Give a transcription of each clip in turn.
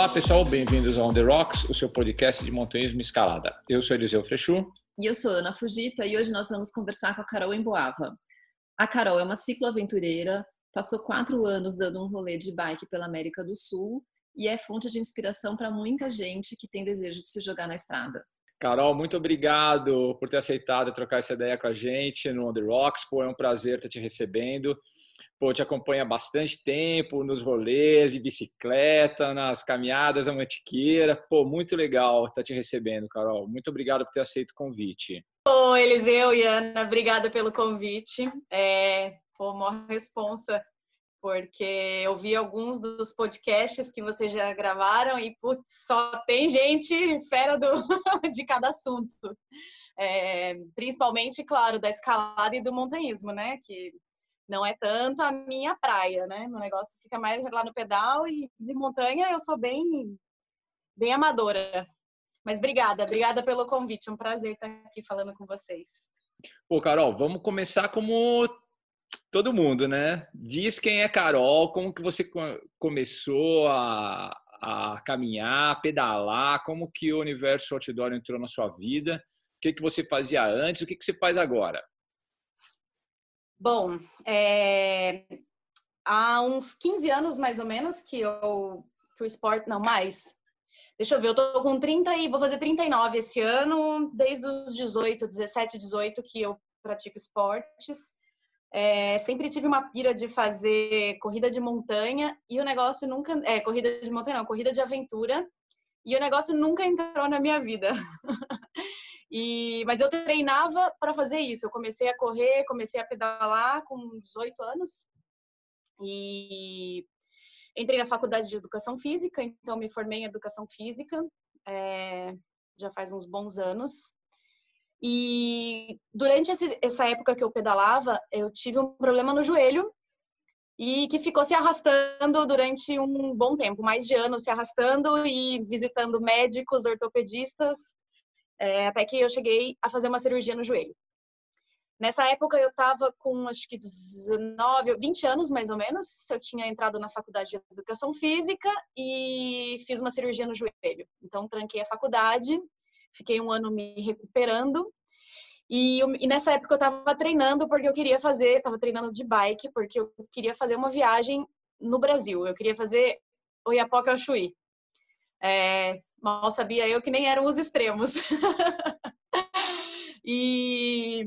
Olá pessoal, bem-vindos ao On The Rocks, o seu podcast de montanhismo e escalada. Eu sou Eliseu Frechu. E eu sou Ana Fugita e hoje nós vamos conversar com a Carol Emboava. A Carol é uma cicloaventureira, passou quatro anos dando um rolê de bike pela América do Sul e é fonte de inspiração para muita gente que tem desejo de se jogar na estrada. Carol, muito obrigado por ter aceitado trocar essa ideia com a gente no On The Rocks. Pô, é um prazer estar te recebendo. Pô, te acompanha bastante tempo nos rolês de bicicleta, nas caminhadas da Mantiqueira. Pô, muito legal estar te recebendo, Carol. Muito obrigado por ter aceito o convite. Oi, Eliseu e Ana, obrigada pelo convite. É, pô, uma responsa porque eu vi alguns dos podcasts que vocês já gravaram e putz, só tem gente fera do, de cada assunto. É, principalmente, claro, da escalada e do montanhismo, né? Que não é tanto a minha praia, né? O negócio fica mais lá no pedal e de montanha eu sou bem, bem amadora. Mas obrigada, obrigada pelo convite. É um prazer estar aqui falando com vocês. Pô, Carol, vamos começar como todo mundo, né? Diz quem é Carol, como que você começou a, a caminhar, a pedalar, como que o universo outdoor entrou na sua vida, o que, que você fazia antes, o que, que você faz agora? Bom, é... há uns 15 anos mais ou menos que eu que o esporte, não mais. Deixa eu ver, eu tô com 30 e vou fazer 39 esse ano, desde os 18, 17, 18 que eu pratico esportes. É, sempre tive uma pira de fazer corrida de montanha e o negócio nunca. É, corrida de montanha não, corrida de aventura. E o negócio nunca entrou na minha vida. e, mas eu treinava para fazer isso. Eu comecei a correr, comecei a pedalar com 18 anos. E entrei na faculdade de educação física, então me formei em educação física. É, já faz uns bons anos. E durante esse, essa época que eu pedalava, eu tive um problema no joelho e que ficou se arrastando durante um bom tempo, mais de ano se arrastando e visitando médicos, ortopedistas, é, até que eu cheguei a fazer uma cirurgia no joelho. Nessa época eu estava com acho que 19, 20 anos mais ou menos. Eu tinha entrado na faculdade de educação física e fiz uma cirurgia no joelho. Então tranquei a faculdade Fiquei um ano me recuperando. E, e nessa época eu estava treinando porque eu queria fazer, estava treinando de bike porque eu queria fazer uma viagem no Brasil. Eu queria fazer Oiapoque ao Chuí. É, mal sabia eu que nem eram os extremos. e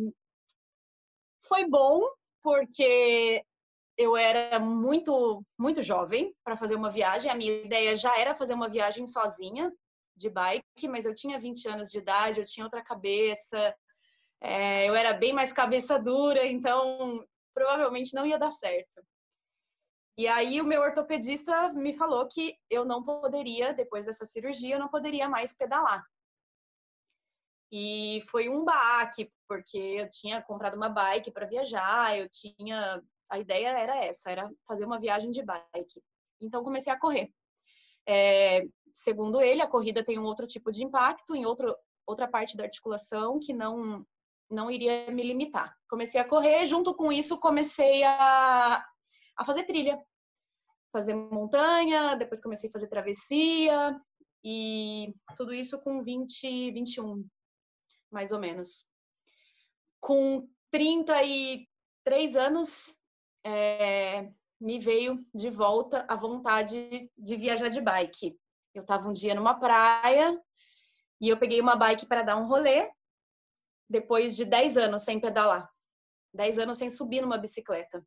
foi bom porque eu era muito muito jovem para fazer uma viagem. A minha ideia já era fazer uma viagem sozinha, de bike, mas eu tinha 20 anos de idade, eu tinha outra cabeça, é, eu era bem mais cabeça dura, então provavelmente não ia dar certo. E aí o meu ortopedista me falou que eu não poderia, depois dessa cirurgia, eu não poderia mais pedalar. E foi um baque, porque eu tinha comprado uma bike para viajar, eu tinha a ideia era essa, era fazer uma viagem de bike. Então comecei a correr. É, segundo ele, a corrida tem um outro tipo de impacto em outro, outra parte da articulação que não não iria me limitar. Comecei a correr, junto com isso comecei a, a fazer trilha, fazer montanha, depois comecei a fazer travessia e tudo isso com 20, 21, mais ou menos. Com 33 anos, é, me veio de volta a vontade de viajar de bike. Eu estava um dia numa praia e eu peguei uma bike para dar um rolê, depois de 10 anos sem pedalar. 10 anos sem subir numa bicicleta.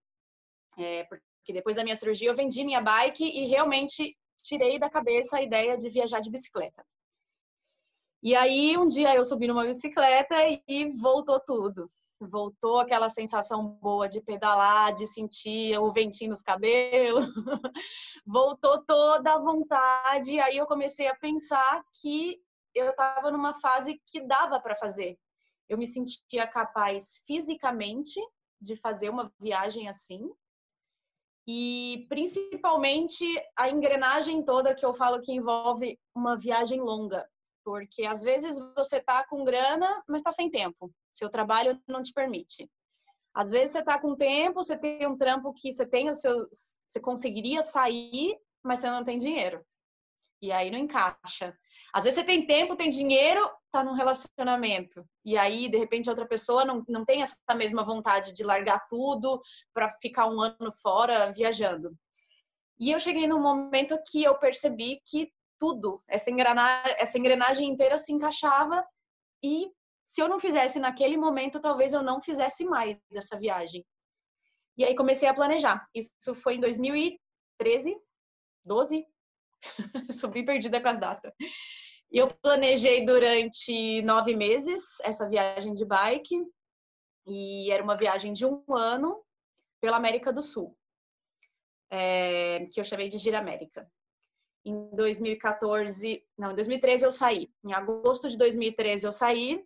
É, porque depois da minha cirurgia eu vendi minha bike e realmente tirei da cabeça a ideia de viajar de bicicleta. E aí um dia eu subi numa bicicleta e voltou tudo. Voltou aquela sensação boa de pedalar, de sentir o ventinho nos cabelos. voltou toda a vontade. E aí eu comecei a pensar que eu estava numa fase que dava para fazer. Eu me sentia capaz fisicamente de fazer uma viagem assim. E principalmente a engrenagem toda que eu falo que envolve uma viagem longa. Porque às vezes você tá com grana, mas está sem tempo. Seu trabalho não te permite. Às vezes você tá com tempo, você tem um trampo que você tem os seus, você conseguiria sair, mas você não tem dinheiro. E aí não encaixa. Às vezes você tem tempo, tem dinheiro, tá num relacionamento. E aí, de repente, outra pessoa não, não tem essa mesma vontade de largar tudo para ficar um ano fora viajando. E eu cheguei num momento que eu percebi que tudo, essa engrenagem, essa engrenagem inteira se encaixava e se eu não fizesse naquele momento, talvez eu não fizesse mais essa viagem. E aí comecei a planejar. Isso foi em 2013, 12, Sou bem perdida com as datas. Eu planejei durante nove meses essa viagem de bike e era uma viagem de um ano pela América do Sul, é, que eu chamei de Gira América. Em 2014, não, em 2013 eu saí. Em agosto de 2013 eu saí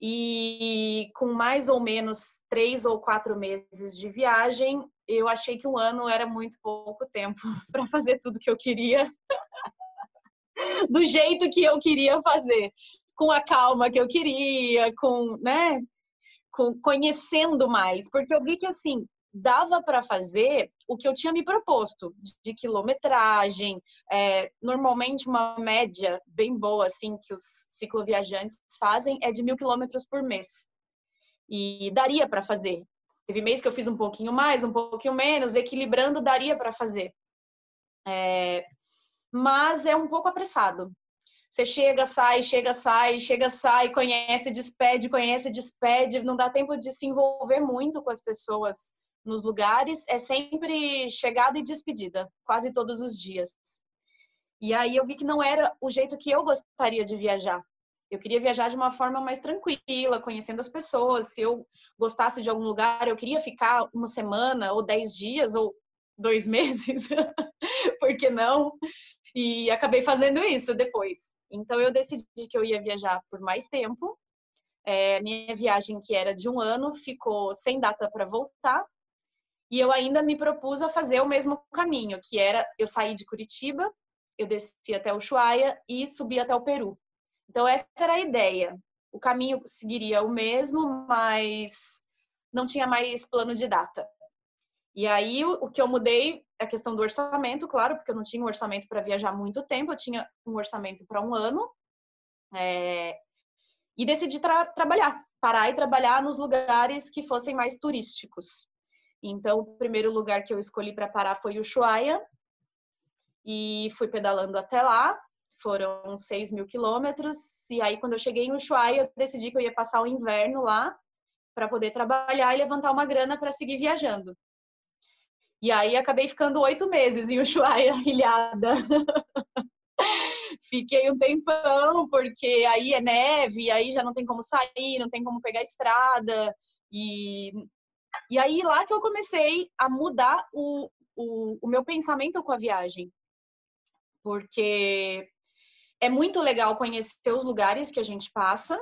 e com mais ou menos três ou quatro meses de viagem, eu achei que um ano era muito pouco tempo para fazer tudo que eu queria, do jeito que eu queria fazer, com a calma que eu queria, com, né, com conhecendo mais, porque eu vi que assim dava para fazer o que eu tinha me proposto de quilometragem, é, normalmente uma média bem boa assim que os cicloviajantes fazem é de mil quilômetros por mês e daria para fazer. Teve mês que eu fiz um pouquinho mais, um pouquinho menos, equilibrando daria para fazer. É, mas é um pouco apressado. Você chega, sai, chega, sai, chega, sai, conhece, despede, conhece, despede, não dá tempo de se envolver muito com as pessoas nos lugares, é sempre chegada e despedida, quase todos os dias. E aí eu vi que não era o jeito que eu gostaria de viajar. Eu queria viajar de uma forma mais tranquila, conhecendo as pessoas. Se eu gostasse de algum lugar, eu queria ficar uma semana, ou dez dias, ou dois meses. Por que não? E acabei fazendo isso depois. Então, eu decidi que eu ia viajar por mais tempo. É, minha viagem, que era de um ano, ficou sem data para voltar. E eu ainda me propus a fazer o mesmo caminho, que era eu sair de Curitiba, eu desci até o Ushuaia e subi até o Peru. Então, essa era a ideia. O caminho seguiria o mesmo, mas não tinha mais plano de data. E aí, o que eu mudei a questão do orçamento, claro, porque eu não tinha um orçamento para viajar muito tempo, eu tinha um orçamento para um ano. É... E decidi tra trabalhar, parar e trabalhar nos lugares que fossem mais turísticos. Então, o primeiro lugar que eu escolhi para parar foi o Ushuaia, e fui pedalando até lá foram 6 mil quilômetros. E aí, quando eu cheguei em Ushuaia, eu decidi que eu ia passar o inverno lá para poder trabalhar e levantar uma grana para seguir viajando. E aí, acabei ficando oito meses em Ushuaia, ilhada. Fiquei um tempão, porque aí é neve, aí já não tem como sair, não tem como pegar estrada. E, e aí, lá que eu comecei a mudar o, o, o meu pensamento com a viagem. Porque é muito legal conhecer os lugares que a gente passa,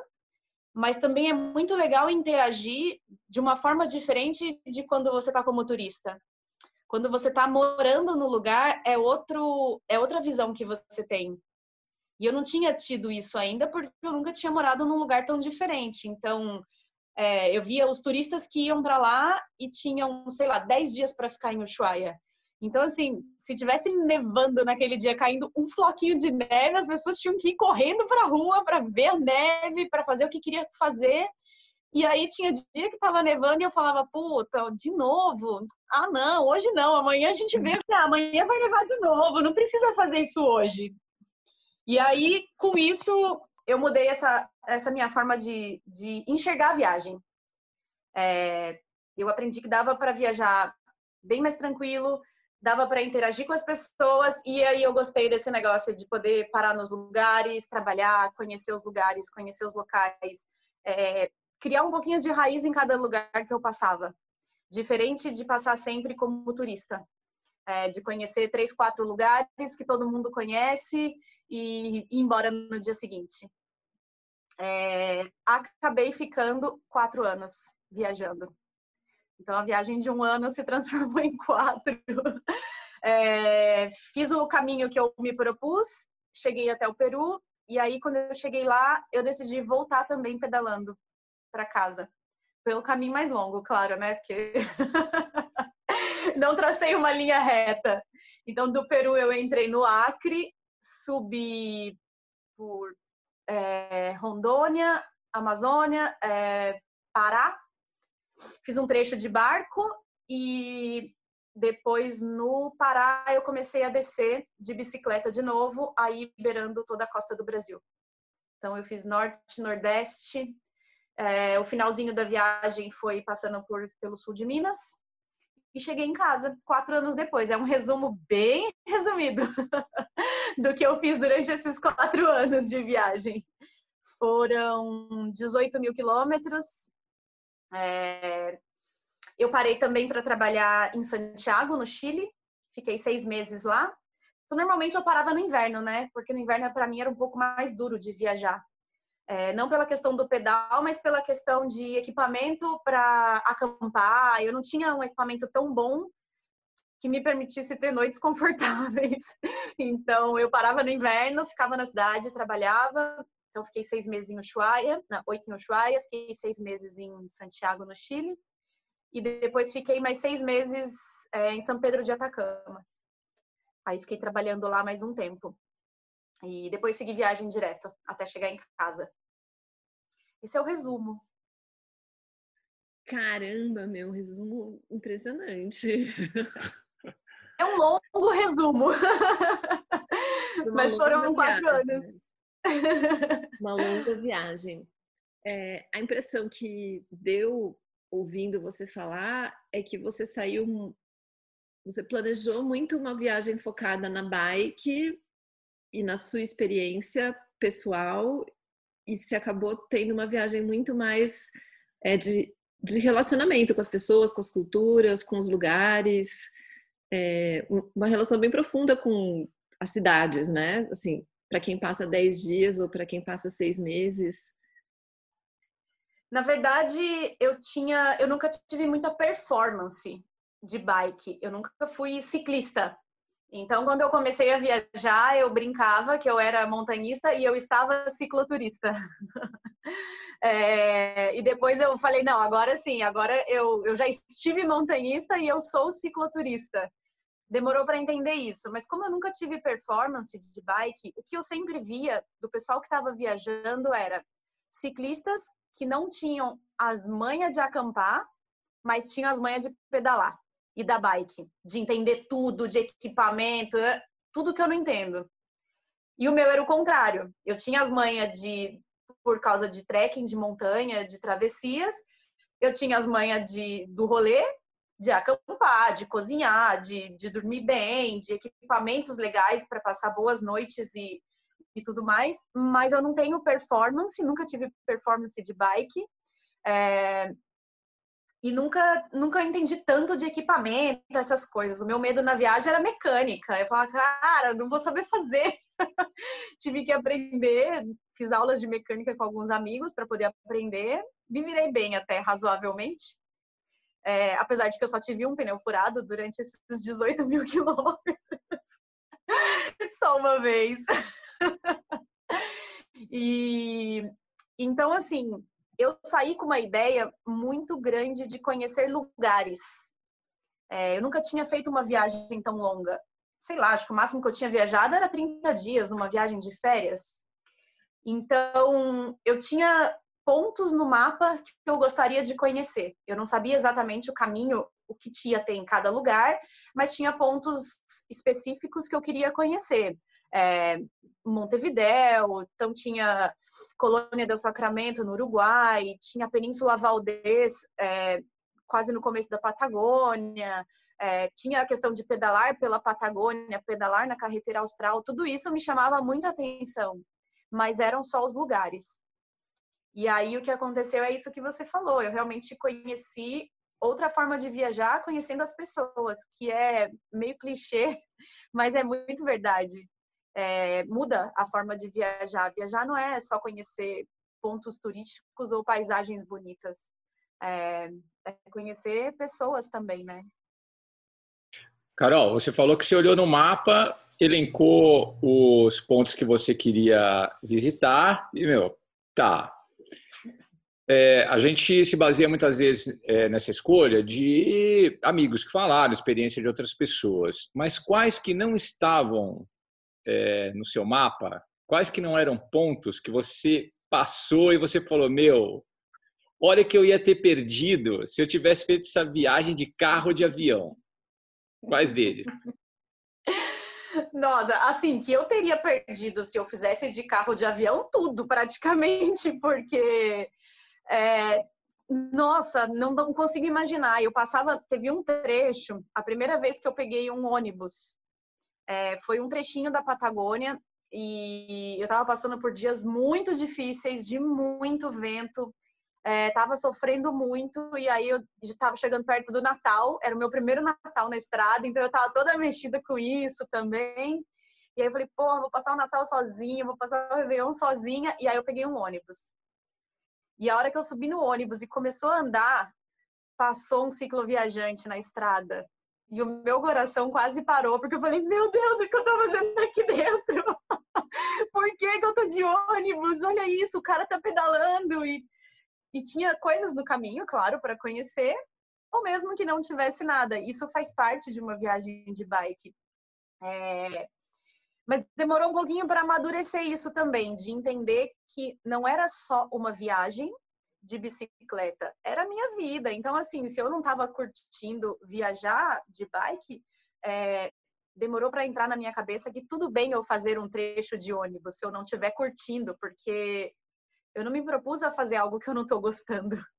mas também é muito legal interagir de uma forma diferente de quando você está como turista. Quando você está morando no lugar, é, outro, é outra visão que você tem. E eu não tinha tido isso ainda porque eu nunca tinha morado num lugar tão diferente. Então, é, eu via os turistas que iam para lá e tinham, sei lá, 10 dias para ficar em Ushuaia. Então, assim, se tivesse nevando naquele dia, caindo um floquinho de neve, as pessoas tinham que ir correndo para rua para ver a neve, para fazer o que queria fazer. E aí tinha dia que tava nevando e eu falava, puta, de novo? Ah, não, hoje não, amanhã a gente vê, ah, amanhã vai nevar de novo, não precisa fazer isso hoje. E aí, com isso, eu mudei essa, essa minha forma de, de enxergar a viagem. É, eu aprendi que dava para viajar bem mais tranquilo, dava para interagir com as pessoas e aí eu gostei desse negócio de poder parar nos lugares, trabalhar, conhecer os lugares, conhecer os locais, é, criar um pouquinho de raiz em cada lugar que eu passava, diferente de passar sempre como turista, é, de conhecer três, quatro lugares que todo mundo conhece e ir embora no dia seguinte. É, acabei ficando quatro anos viajando. Então, a viagem de um ano se transformou em quatro. É, fiz o caminho que eu me propus, cheguei até o Peru, e aí, quando eu cheguei lá, eu decidi voltar também pedalando para casa. Pelo caminho mais longo, claro, né? Porque não tracei uma linha reta. Então, do Peru, eu entrei no Acre, subi por é, Rondônia, Amazônia, é, Pará, fiz um trecho de barco e depois no Pará eu comecei a descer de bicicleta de novo, aí beirando toda a costa do Brasil. Então eu fiz norte, nordeste. É, o finalzinho da viagem foi passando por, pelo sul de Minas e cheguei em casa quatro anos depois. É um resumo bem resumido do que eu fiz durante esses quatro anos de viagem. Foram 18 mil quilômetros, é, eu parei também para trabalhar em Santiago, no Chile. Fiquei seis meses lá. Então, normalmente eu parava no inverno, né? Porque no inverno para mim era um pouco mais duro de viajar. É, não pela questão do pedal, mas pela questão de equipamento para acampar. Eu não tinha um equipamento tão bom que me permitisse ter noites confortáveis. Então, eu parava no inverno, ficava na cidade, trabalhava, então, fiquei seis meses em Ushuaia, não, oito em Ushuaia, fiquei seis meses em Santiago, no Chile, e depois fiquei mais seis meses é, em São Pedro de Atacama. Aí fiquei trabalhando lá mais um tempo. E depois segui viagem direto até chegar em casa. Esse é o resumo. Caramba, meu resumo impressionante. É um longo resumo. Mas foram quatro viagem. anos. Né? Uma longa viagem. É, a impressão que deu ouvindo você falar é que você saiu, você planejou muito uma viagem focada na bike e na sua experiência pessoal e se acabou tendo uma viagem muito mais é, de, de relacionamento com as pessoas, com as culturas, com os lugares, é, uma relação bem profunda com as cidades, né? Assim, para quem passa 10 dias ou para quem passa seis meses? Na verdade, eu tinha, eu nunca tive muita performance de bike. Eu nunca fui ciclista. Então, quando eu comecei a viajar, eu brincava que eu era montanhista e eu estava cicloturista. é, e depois eu falei, não, agora sim, agora eu, eu já estive montanhista e eu sou cicloturista demorou para entender isso. Mas como eu nunca tive performance de bike, o que eu sempre via do pessoal que estava viajando era ciclistas que não tinham as manhas de acampar, mas tinham as manhas de pedalar e da bike, de entender tudo, de equipamento, é, tudo que eu não entendo. E o meu era o contrário. Eu tinha as manhas de por causa de trekking, de montanha, de travessias. Eu tinha as manhas de do rolê de acampar, de cozinhar, de, de dormir bem, de equipamentos legais para passar boas noites e, e tudo mais, mas eu não tenho performance, nunca tive performance de bike. É, e nunca, nunca entendi tanto de equipamento, essas coisas. O meu medo na viagem era mecânica. Eu falava, cara, não vou saber fazer. Tive que aprender, fiz aulas de mecânica com alguns amigos para poder aprender. Me virei bem até razoavelmente. É, apesar de que eu só tive um pneu furado durante esses 18 mil quilômetros. só uma vez. e então, assim, eu saí com uma ideia muito grande de conhecer lugares. É, eu nunca tinha feito uma viagem tão longa. Sei lá, acho que o máximo que eu tinha viajado era 30 dias numa viagem de férias. Então, eu tinha pontos no mapa que eu gostaria de conhecer. Eu não sabia exatamente o caminho, o que tinha ter em cada lugar, mas tinha pontos específicos que eu queria conhecer. É, Montevidéu, então tinha Colônia del Sacramento no Uruguai, tinha a Península Valdez, é, quase no começo da Patagônia, é, tinha a questão de pedalar pela Patagônia, pedalar na carretera austral, tudo isso me chamava muita atenção, mas eram só os lugares. E aí o que aconteceu é isso que você falou, eu realmente conheci outra forma de viajar conhecendo as pessoas, que é meio clichê, mas é muito verdade. É, muda a forma de viajar. Viajar não é só conhecer pontos turísticos ou paisagens bonitas. É, é conhecer pessoas também, né? Carol, você falou que você olhou no mapa, elencou os pontos que você queria visitar e, meu, tá. É, a gente se baseia muitas vezes é, nessa escolha de amigos que falaram, experiência de outras pessoas, mas quais que não estavam é, no seu mapa, quais que não eram pontos que você passou e você falou, meu, olha que eu ia ter perdido se eu tivesse feito essa viagem de carro ou de avião. Quais deles? Nossa, assim, que eu teria perdido se eu fizesse de carro de avião tudo, praticamente, porque. É, nossa, não, não consigo imaginar. Eu passava, teve um trecho, a primeira vez que eu peguei um ônibus, é, foi um trechinho da Patagônia e eu estava passando por dias muito difíceis, de muito vento, estava é, sofrendo muito e aí eu estava chegando perto do Natal, era o meu primeiro Natal na estrada, então eu estava toda mexida com isso também. E aí eu falei, porra, vou passar o Natal sozinha, vou passar o Réveillon sozinha. E aí eu peguei um ônibus. E a hora que eu subi no ônibus e começou a andar, passou um cicloviajante na estrada. E o meu coração quase parou, porque eu falei, meu Deus, o que eu tô fazendo aqui dentro? Por que, que eu tô de ônibus? Olha isso, o cara tá pedalando. E, e tinha coisas no caminho, claro, para conhecer, ou mesmo que não tivesse nada. Isso faz parte de uma viagem de bike. É... Mas demorou um pouquinho para amadurecer isso também, de entender que não era só uma viagem, de bicicleta era a minha vida. Então, assim, se eu não estava curtindo viajar de bike, é, demorou para entrar na minha cabeça que tudo bem eu fazer um trecho de ônibus se eu não estiver curtindo, porque eu não me propus a fazer algo que eu não estou gostando.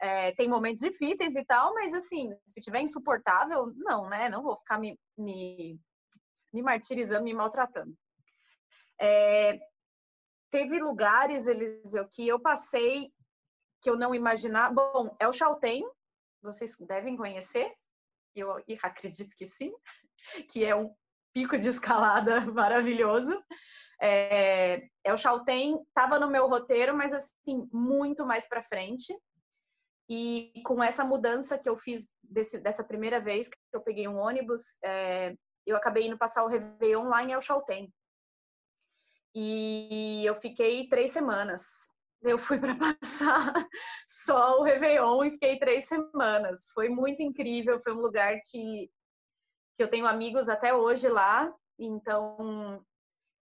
É, tem momentos difíceis e tal, mas assim, se tiver insuportável, não, né? Não vou ficar me, me, me martirizando, me maltratando. É, teve lugares, Eliseu, que eu passei que eu não imaginava. Bom, é o Chaltén, vocês devem conhecer, eu acredito que sim, que é um pico de escalada maravilhoso. É, é o Chaltén, estava no meu roteiro, mas assim, muito mais para frente. E com essa mudança que eu fiz desse, dessa primeira vez que eu peguei um ônibus, é, eu acabei indo passar o Réveillon lá em El Chaltén. E eu fiquei três semanas. Eu fui para passar só o Réveillon e fiquei três semanas. Foi muito incrível, foi um lugar que, que eu tenho amigos até hoje lá. Então,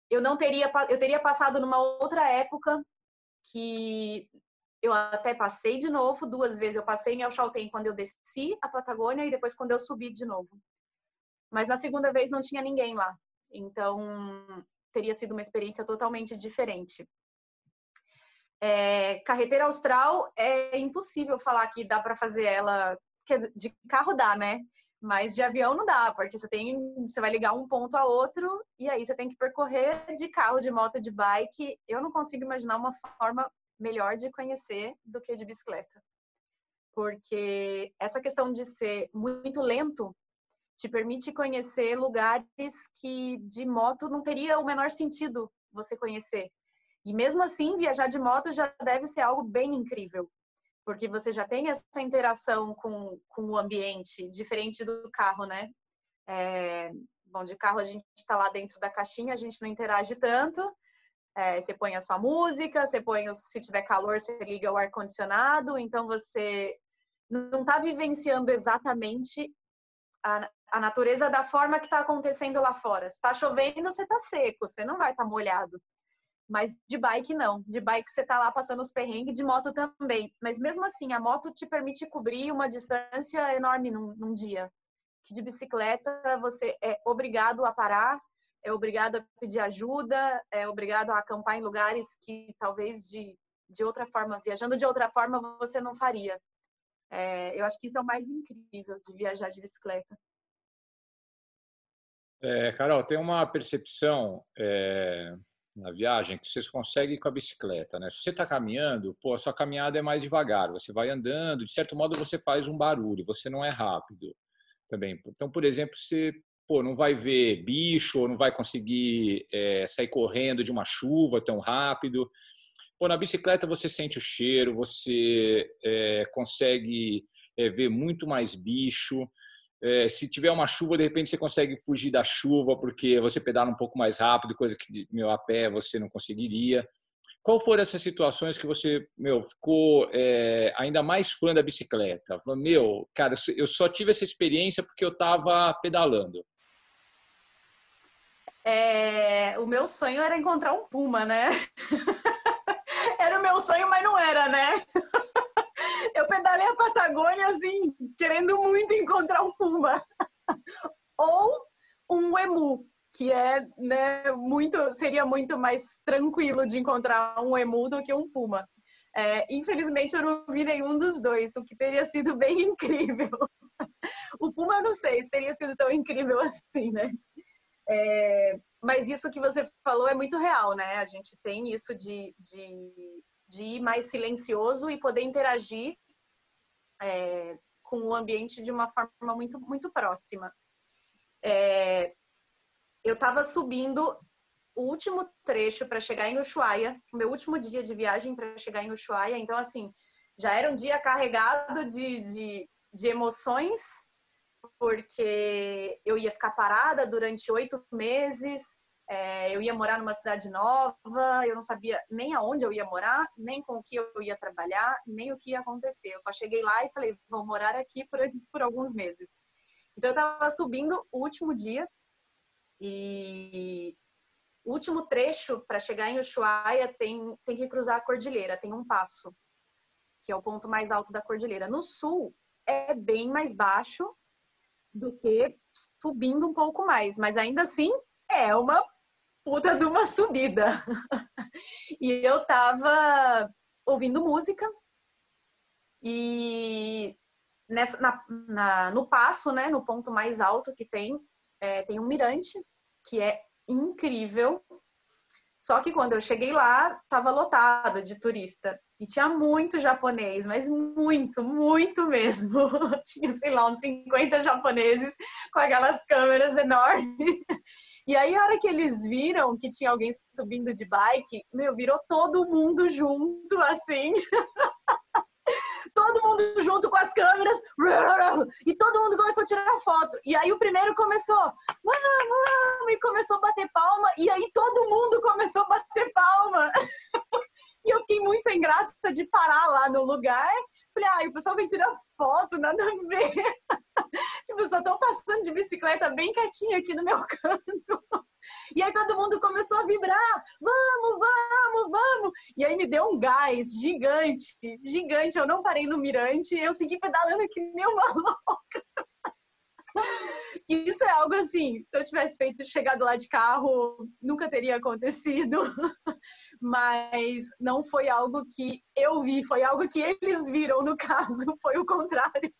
eu não teria, eu teria passado numa outra época que eu até passei de novo duas vezes. Eu passei em El Chaltén quando eu desci a Patagônia e depois quando eu subi de novo. Mas na segunda vez não tinha ninguém lá. Então, teria sido uma experiência totalmente diferente. É, carreteira austral é impossível falar que dá para fazer ela de carro dá, né? Mas de avião não dá, porque você tem, você vai ligar um ponto a outro e aí você tem que percorrer de carro, de moto, de bike. Eu não consigo imaginar uma forma melhor de conhecer do que de bicicleta. Porque essa questão de ser muito lento te permite conhecer lugares que de moto não teria o menor sentido você conhecer. E mesmo assim, viajar de moto já deve ser algo bem incrível, porque você já tem essa interação com, com o ambiente, diferente do carro, né? É, bom, de carro a gente está lá dentro da caixinha, a gente não interage tanto. É, você põe a sua música, você põe, se tiver calor, você liga o ar-condicionado, então você não está vivenciando exatamente a, a natureza da forma que está acontecendo lá fora. Se está chovendo, você está seco, você não vai estar tá molhado. Mas de bike não. De bike você está lá passando os perrengues, de moto também. Mas mesmo assim, a moto te permite cobrir uma distância enorme num, num dia. Que de bicicleta você é obrigado a parar, é obrigado a pedir ajuda, é obrigado a acampar em lugares que talvez de, de outra forma, viajando de outra forma, você não faria. É, eu acho que isso é o mais incrível de viajar de bicicleta. É, Carol, tem uma percepção é, na viagem que vocês conseguem com a bicicleta, né? Se você está caminhando, pô, a sua caminhada é mais devagar, você vai andando, de certo modo você faz um barulho, você não é rápido também. Então, por exemplo, você pô, não vai ver bicho, ou não vai conseguir é, sair correndo de uma chuva tão rápido. Pô, na bicicleta você sente o cheiro, você é, consegue é, ver muito mais bicho. É, se tiver uma chuva, de repente você consegue fugir da chuva porque você pedala um pouco mais rápido, coisa que meu a pé você não conseguiria. Qual foram essas situações que você, meu, ficou é, ainda mais fã da bicicleta? Falou, meu, cara, eu só tive essa experiência porque eu estava pedalando. É, o meu sonho era encontrar um puma, né? era o meu sonho, mas não era, né? pedalei a Patagônia assim, querendo muito encontrar um puma. Ou um emu, que é, né, muito, seria muito mais tranquilo de encontrar um emu do que um puma. É, infelizmente eu não vi nenhum dos dois, o que teria sido bem incrível. o puma eu não sei se teria sido tão incrível assim, né? É, mas isso que você falou é muito real, né? A gente tem isso de, de, de ir mais silencioso e poder interagir é, com o ambiente de uma forma muito, muito próxima. É, eu estava subindo o último trecho para chegar em Ushuaia, meu último dia de viagem para chegar em Ushuaia, então assim, já era um dia carregado de, de, de emoções, porque eu ia ficar parada durante oito meses, é, eu ia morar numa cidade nova, eu não sabia nem aonde eu ia morar, nem com o que eu ia trabalhar, nem o que ia acontecer. Eu só cheguei lá e falei, vou morar aqui por, por alguns meses. Então eu estava subindo o último dia e o último trecho para chegar em Ushuaia tem, tem que cruzar a cordilheira, tem um passo, que é o ponto mais alto da cordilheira. No sul é bem mais baixo do que subindo um pouco mais, mas ainda assim é uma puta de uma subida. e eu tava ouvindo música e nessa, na, na, no passo, né, no ponto mais alto que tem, é, tem um mirante que é incrível. Só que quando eu cheguei lá, tava lotado de turista. E tinha muito japonês, mas muito, muito mesmo. tinha, sei lá, uns 50 japoneses com aquelas câmeras enormes. E aí, a hora que eles viram que tinha alguém subindo de bike, meu, virou todo mundo junto, assim. todo mundo junto com as câmeras. E todo mundo começou a tirar foto. E aí o primeiro começou, e começou a bater palma. E aí todo mundo começou a bater palma. E eu fiquei muito sem graça de parar lá no lugar. Falei, ai, o pessoal vem tirar foto, nada a ver. tipo, eu só tô passando de bicicleta bem quietinha aqui no meu canto. E aí todo mundo começou a vibrar, vamos, vamos, vamos. E aí me deu um gás gigante, gigante. Eu não parei no mirante, eu segui pedalando que nem uma louca. Isso é algo assim, se eu tivesse feito chegado lá de carro, nunca teria acontecido. Mas não foi algo que eu vi, foi algo que eles viram no caso, foi o contrário.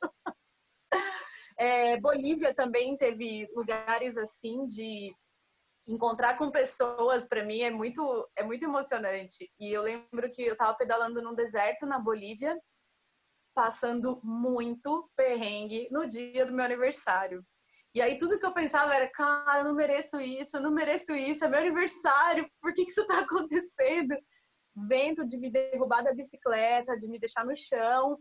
É, Bolívia também teve lugares assim de encontrar com pessoas para mim é muito é muito emocionante. E eu lembro que eu estava pedalando num deserto na Bolívia, passando muito perrengue no dia do meu aniversário. E aí tudo que eu pensava era, cara, eu não mereço isso, eu não mereço isso, é meu aniversário, por que, que isso está acontecendo? Vento de me derrubar da bicicleta, de me deixar no chão,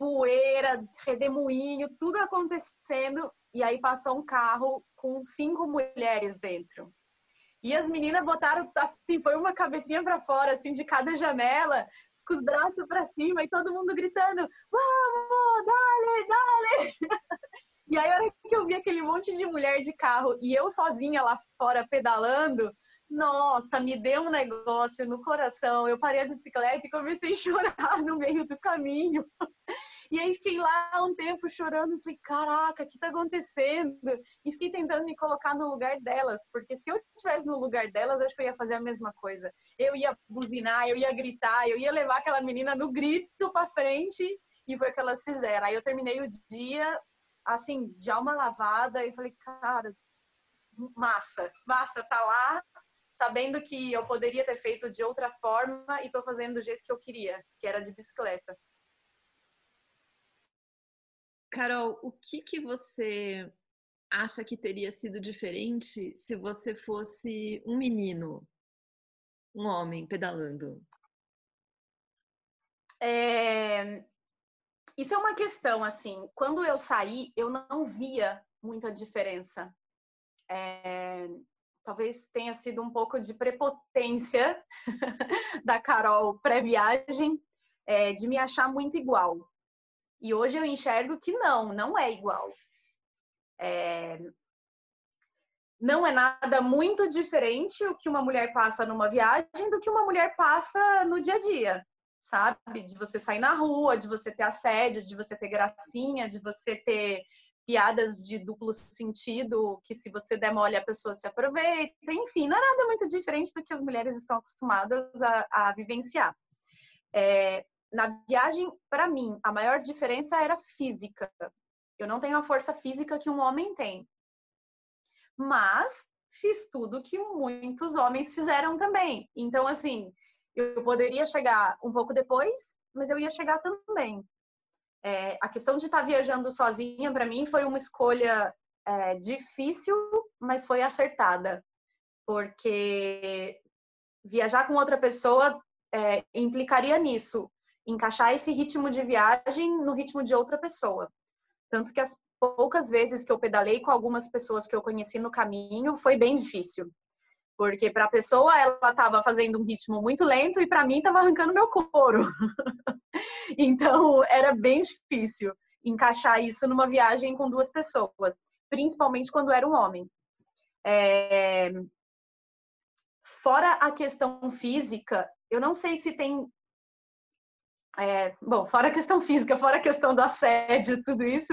poeira, redemoinho, tudo acontecendo. E aí passou um carro com cinco mulheres dentro. E as meninas botaram assim, foi uma cabecinha para fora, assim, de cada janela, com os braços para cima e todo mundo gritando: Vamos, dale, dale! E aí, a hora que eu vi aquele monte de mulher de carro e eu sozinha lá fora pedalando, nossa, me deu um negócio no coração. Eu parei a bicicleta e comecei a chorar no meio do caminho. E aí fiquei lá um tempo chorando, falei, caraca, o que tá acontecendo? E fiquei tentando me colocar no lugar delas, porque se eu estivesse no lugar delas, acho que eu ia fazer a mesma coisa. Eu ia buzinar, eu ia gritar, eu ia levar aquela menina no grito para frente E foi o que elas fizeram. Aí eu terminei o dia, assim, de alma lavada, e falei, cara, massa, massa, tá lá, sabendo que eu poderia ter feito de outra forma e tô fazendo do jeito que eu queria, que era de bicicleta. Carol, o que que você acha que teria sido diferente se você fosse um menino, um homem pedalando? É... Isso é uma questão, assim. Quando eu saí, eu não via muita diferença. É... Talvez tenha sido um pouco de prepotência da Carol pré-viagem, é, de me achar muito igual. E hoje eu enxergo que não, não é igual. É... Não é nada muito diferente o que uma mulher passa numa viagem do que uma mulher passa no dia a dia, sabe? De você sair na rua, de você ter assédio, de você ter gracinha, de você ter piadas de duplo sentido, que se você der mole a pessoa se aproveita, enfim, não é nada muito diferente do que as mulheres estão acostumadas a, a vivenciar. É, na viagem, para mim, a maior diferença era física. Eu não tenho a força física que um homem tem. Mas fiz tudo que muitos homens fizeram também. Então, assim, eu poderia chegar um pouco depois, mas eu ia chegar também. É, a questão de estar viajando sozinha, para mim, foi uma escolha é, difícil, mas foi acertada. Porque viajar com outra pessoa é, implicaria nisso encaixar esse ritmo de viagem no ritmo de outra pessoa. Tanto que as poucas vezes que eu pedalei com algumas pessoas que eu conheci no caminho foi bem difícil. Porque para a pessoa ela estava fazendo um ritmo muito lento e para mim estava arrancando meu couro. então era bem difícil encaixar isso numa viagem com duas pessoas, principalmente quando era um homem. É... Fora a questão física, eu não sei se tem é, bom, fora a questão física, fora a questão do assédio, tudo isso,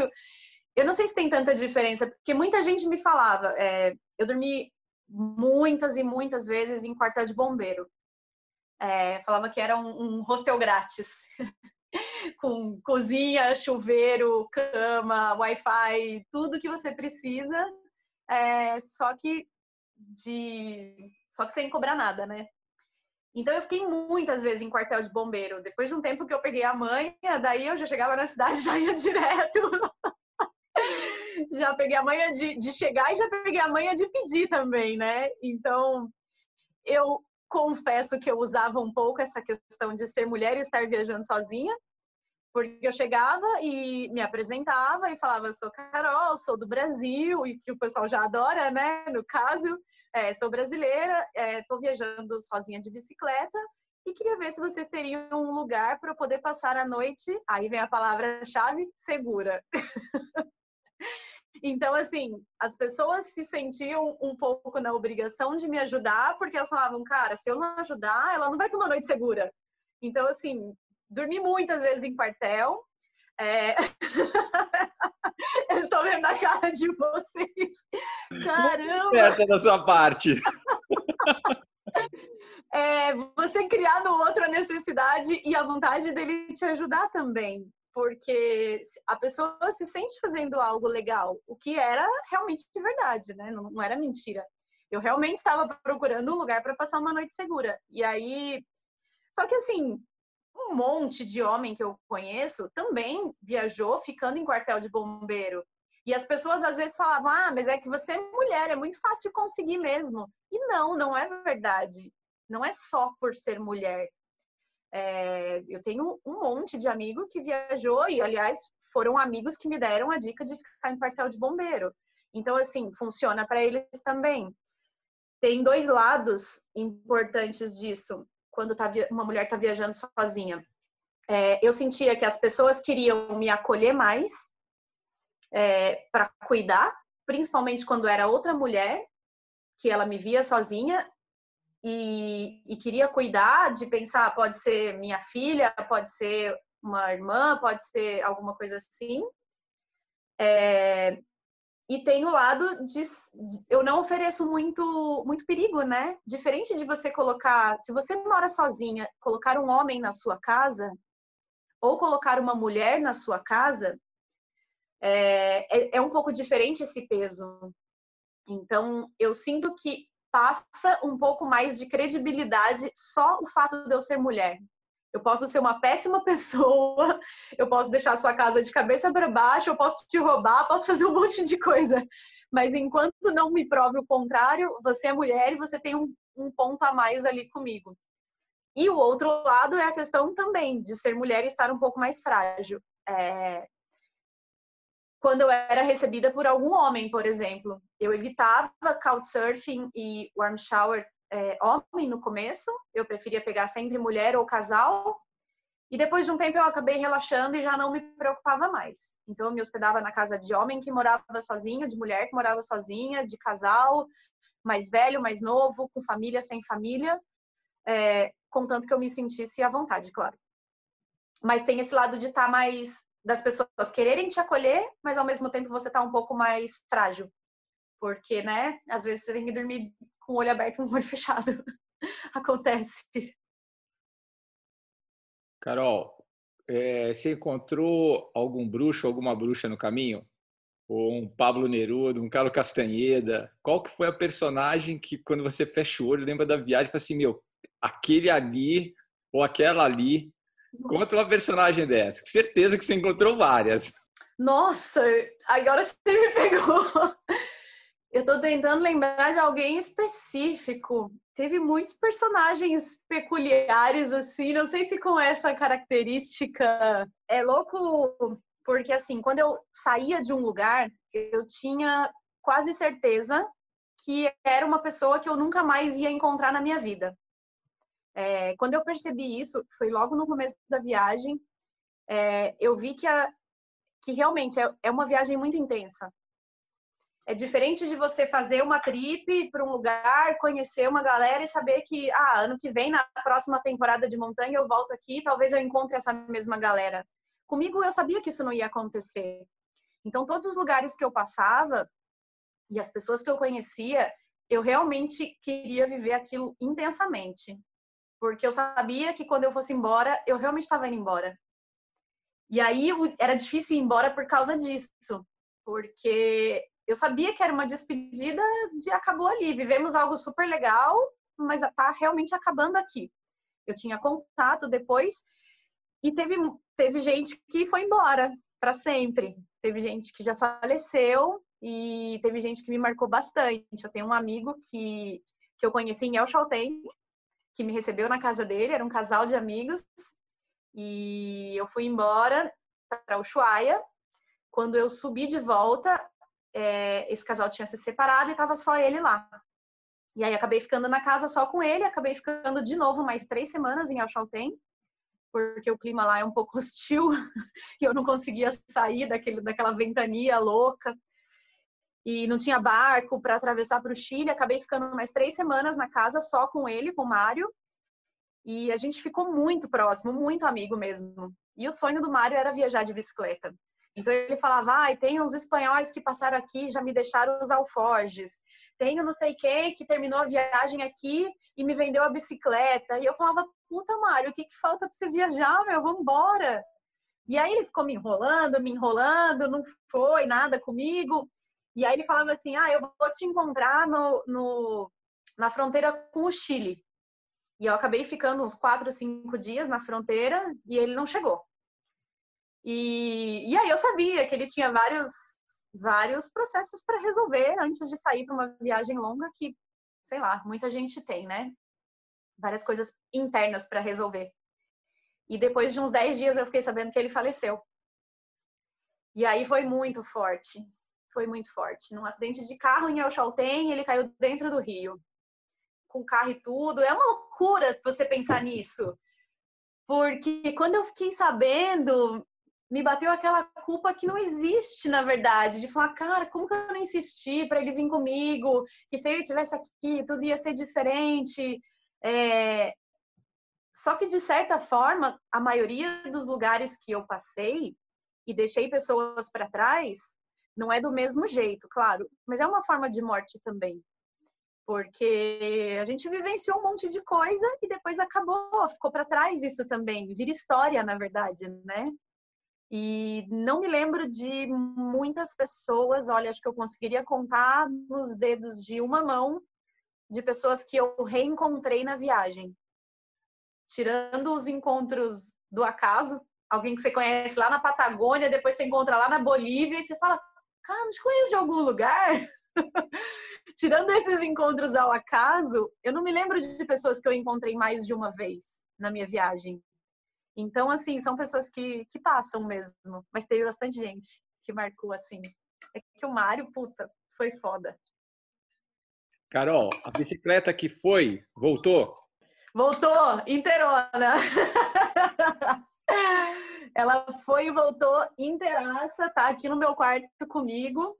eu não sei se tem tanta diferença, porque muita gente me falava, é, eu dormi muitas e muitas vezes em quartel de bombeiro. É, falava que era um, um hostel grátis, com cozinha, chuveiro, cama, Wi-Fi, tudo que você precisa, é, só que de só que sem cobrar nada, né? Então eu fiquei muitas vezes em quartel de bombeiro. Depois de um tempo que eu peguei a manha, daí eu já chegava na cidade já ia direto. Já peguei a manha de, de chegar e já peguei a manha de pedir também, né? Então eu confesso que eu usava um pouco essa questão de ser mulher e estar viajando sozinha, porque eu chegava e me apresentava e falava: sou Carol, sou do Brasil, e que o pessoal já adora, né? No caso, é, sou brasileira, estou é, viajando sozinha de bicicleta e queria ver se vocês teriam um lugar para poder passar a noite. Aí vem a palavra-chave: segura. Então, assim, as pessoas se sentiam um pouco na obrigação de me ajudar, porque elas falavam, cara, se eu não ajudar, ela não vai ter uma noite segura. Então, assim, dormi muitas vezes em quartel. É... Eu estou vendo a cara de vocês. Caramba! Certa da sua parte. É, você criar no outro a necessidade e a vontade dele te ajudar também. Porque a pessoa se sente fazendo algo legal, o que era realmente de verdade, né? Não, não era mentira. Eu realmente estava procurando um lugar para passar uma noite segura. E aí. Só que assim, um monte de homem que eu conheço também viajou ficando em quartel de bombeiro. E as pessoas às vezes falavam: ah, mas é que você é mulher, é muito fácil conseguir mesmo. E não, não é verdade. Não é só por ser mulher. É, eu tenho um monte de amigo que viajou e, aliás, foram amigos que me deram a dica de ficar em quartel de bombeiro. Então, assim, funciona para eles também. Tem dois lados importantes disso quando tá, uma mulher está viajando sozinha. É, eu sentia que as pessoas queriam me acolher mais é, para cuidar, principalmente quando era outra mulher que ela me via sozinha e, e, queria cuidar de pensar pode ser minha filha, pode ser uma irmã, pode ser alguma coisa assim. É, e tem o lado de, de, eu não ofereço muito muito perigo, né? Diferente de você colocar, se você mora sozinha, colocar um homem na sua casa, ou colocar uma mulher na sua casa, é, é, é um pouco diferente esse peso. Então, eu sinto que passa um pouco mais de credibilidade só o fato de eu ser mulher. Eu posso ser uma péssima pessoa, eu posso deixar a sua casa de cabeça para baixo, eu posso te roubar, posso fazer um monte de coisa. Mas enquanto não me prove o contrário, você é mulher e você tem um, um ponto a mais ali comigo. E o outro lado é a questão também de ser mulher e estar um pouco mais frágil. É... Quando eu era recebida por algum homem, por exemplo, eu evitava couchsurfing e warm shower é, homem no começo, eu preferia pegar sempre mulher ou casal, e depois de um tempo eu acabei relaxando e já não me preocupava mais. Então eu me hospedava na casa de homem que morava sozinho, de mulher que morava sozinha, de casal, mais velho, mais novo, com família, sem família é, contanto que eu me sentisse à vontade, claro. Mas tem esse lado de estar tá mais das pessoas quererem te acolher, mas ao mesmo tempo você tá um pouco mais frágil. Porque, né, às vezes você tem que dormir com o olho aberto e um olho fechado. Acontece. Carol, é, você encontrou algum bruxo, alguma bruxa no caminho? Ou um Pablo Neruda, um Carlos Castanheda? Qual que foi a personagem que, quando você fecha o olho, lembra da viagem e fala assim, meu, aquele ali ou aquela ali. Conta uma personagem dessa. Certeza que você encontrou várias. Nossa, agora você me pegou. Eu tô tentando lembrar de alguém específico. Teve muitos personagens peculiares, assim. Não sei se com essa característica. É louco, porque, assim, quando eu saía de um lugar, eu tinha quase certeza que era uma pessoa que eu nunca mais ia encontrar na minha vida. É, quando eu percebi isso, foi logo no começo da viagem, é, eu vi que, a, que realmente é, é uma viagem muito intensa. É diferente de você fazer uma trip para um lugar, conhecer uma galera e saber que, ah, ano que vem, na próxima temporada de montanha, eu volto aqui, talvez eu encontre essa mesma galera. Comigo, eu sabia que isso não ia acontecer. Então, todos os lugares que eu passava e as pessoas que eu conhecia, eu realmente queria viver aquilo intensamente porque eu sabia que quando eu fosse embora, eu realmente estava indo embora. E aí era difícil ir embora por causa disso, porque eu sabia que era uma despedida de acabou ali, vivemos algo super legal, mas está realmente acabando aqui. Eu tinha contato depois e teve teve gente que foi embora para sempre. Teve gente que já faleceu e teve gente que me marcou bastante. Eu tenho um amigo que que eu conheci em El Chaltén, que me recebeu na casa dele, era um casal de amigos, e eu fui embora para Ushuaia. Quando eu subi de volta, é, esse casal tinha se separado e estava só ele lá. E aí acabei ficando na casa só com ele, acabei ficando de novo mais três semanas em Alchaltén, porque o clima lá é um pouco hostil e eu não conseguia sair daquele, daquela ventania louca e não tinha barco para atravessar para o Chile. Acabei ficando mais três semanas na casa só com ele, com o Mário. E a gente ficou muito próximo, muito amigo mesmo. E o sonho do Mário era viajar de bicicleta. Então ele falava, ah, tem uns espanhóis que passaram aqui, já me deixaram os alforjes. Tenho não sei quem que terminou a viagem aqui e me vendeu a bicicleta. E eu falava, puta, Mário, o que, que falta para você viajar, meu? Vamos embora. E aí ele ficou me enrolando, me enrolando, não foi nada comigo. E aí ele falava assim: ah, eu vou te encontrar no, no, na fronteira com o Chile. E eu acabei ficando uns quatro, cinco dias na fronteira e ele não chegou. E, e aí eu sabia que ele tinha vários, vários processos para resolver antes de sair para uma viagem longa que, sei lá, muita gente tem, né? Várias coisas internas para resolver. E depois de uns dez dias eu fiquei sabendo que ele faleceu. E aí foi muito forte foi muito forte. Num acidente de carro em El Chaltén, ele caiu dentro do rio. Com carro e tudo. É uma loucura você pensar nisso. Porque quando eu fiquei sabendo, me bateu aquela culpa que não existe, na verdade, de falar, cara, como que eu não insisti para ele vir comigo? Que se ele tivesse aqui, tudo ia ser diferente. É... Só que, de certa forma, a maioria dos lugares que eu passei e deixei pessoas para trás, não é do mesmo jeito, claro, mas é uma forma de morte também. porque a gente vivenciou um monte de coisa e depois acabou, ficou para trás isso também, vira história, na verdade, né? E não me lembro de muitas pessoas, olha, acho que eu conseguiria contar nos dedos de uma mão de pessoas que eu reencontrei na viagem. Tirando os encontros do acaso, alguém que você conhece lá na Patagônia, depois você encontra lá na Bolívia e você fala, cara, não te conheço de algum lugar? Tirando esses encontros ao acaso, eu não me lembro de pessoas que eu encontrei mais de uma vez na minha viagem. Então, assim, são pessoas que, que passam mesmo. Mas teve bastante gente que marcou assim. É que o Mário, puta, foi foda. Carol, a bicicleta que foi, voltou? Voltou, inteirona. Ela foi e voltou inteiraça, tá aqui no meu quarto comigo.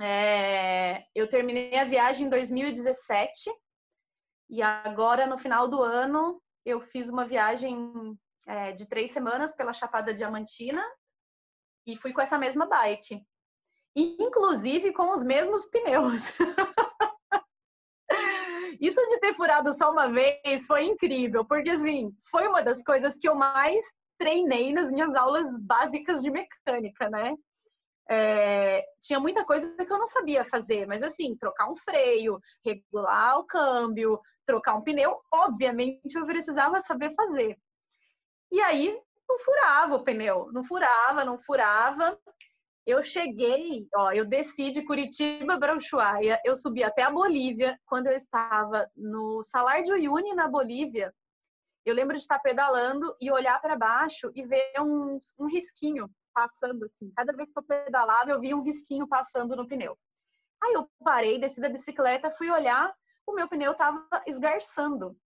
É, eu terminei a viagem em 2017 e agora no final do ano eu fiz uma viagem é, de três semanas pela Chapada Diamantina e fui com essa mesma bike, inclusive com os mesmos pneus. Isso de ter furado só uma vez foi incrível, porque assim, foi uma das coisas que eu mais treinei nas minhas aulas básicas de mecânica, né? É, tinha muita coisa que eu não sabia fazer, mas assim, trocar um freio, regular o câmbio, trocar um pneu, obviamente eu precisava saber fazer. E aí não furava o pneu, não furava, não furava. Eu cheguei, ó, eu desci de Curitiba para Ushuaia, eu subi até a Bolívia. Quando eu estava no Salar de Uyuni, na Bolívia, eu lembro de estar pedalando e olhar para baixo e ver um, um risquinho passando assim. Cada vez que eu pedalava, eu via um risquinho passando no pneu. Aí eu parei, desci da bicicleta, fui olhar, o meu pneu estava esgarçando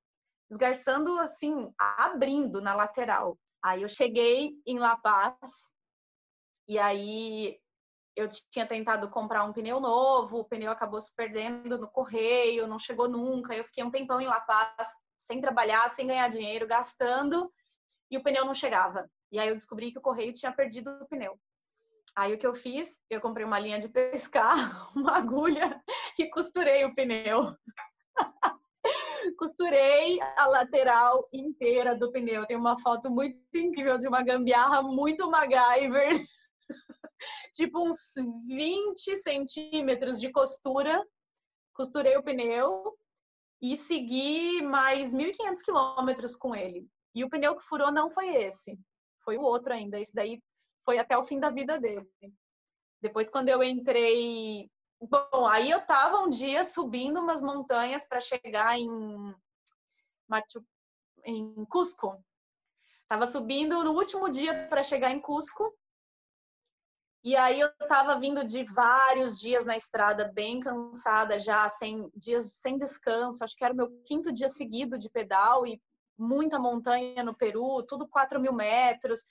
esgarçando assim, abrindo na lateral. Aí eu cheguei em La Paz e aí eu tinha tentado comprar um pneu novo, o pneu acabou se perdendo no correio, não chegou nunca. Eu fiquei um tempão em La Paz sem trabalhar, sem ganhar dinheiro, gastando e o pneu não chegava. E aí eu descobri que o correio tinha perdido o pneu. Aí o que eu fiz? Eu comprei uma linha de pescar, uma agulha e costurei o pneu. costurei a lateral inteira do pneu. Tem uma foto muito incrível de uma gambiarra muito MacGyver. tipo uns 20 centímetros de costura. Costurei o pneu e segui mais 1.500 quilômetros com ele. E o pneu que furou não foi esse, foi o outro ainda. Esse daí foi até o fim da vida dele. Depois, quando eu entrei Bom, aí eu tava um dia subindo umas montanhas para chegar em Machu, em Cusco. Tava subindo no último dia para chegar em Cusco. E aí eu tava vindo de vários dias na estrada, bem cansada já, sem dias sem descanso. Acho que era o meu quinto dia seguido de pedal e muita montanha no Peru, tudo 4 mil metros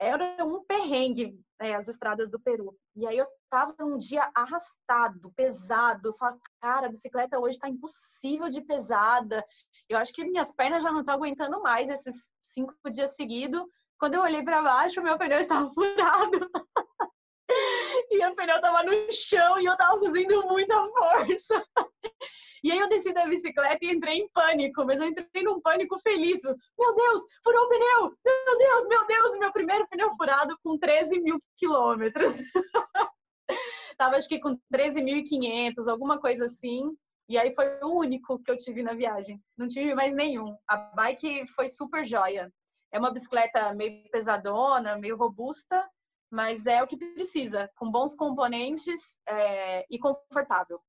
era um perrengue é, as estradas do Peru. E aí eu tava um dia arrastado, pesado. Falei, cara, a bicicleta hoje tá impossível de pesada. Eu acho que minhas pernas já não estão aguentando mais esses cinco dias seguidos. Quando eu olhei para baixo, meu pneu estava furado. E o pneu tava no chão e eu tava fazendo muita força. E aí eu desci da bicicleta e entrei em pânico, mas eu entrei num pânico feliz. Meu Deus, furou o pneu! Meu Deus, meu Deus, meu primeiro pneu furado com 13 mil quilômetros. Tava acho que com 13.500, alguma coisa assim. E aí foi o único que eu tive na viagem. Não tive mais nenhum. A bike foi super joia. É uma bicicleta meio pesadona, meio robusta, mas é o que precisa, com bons componentes é, e confortável.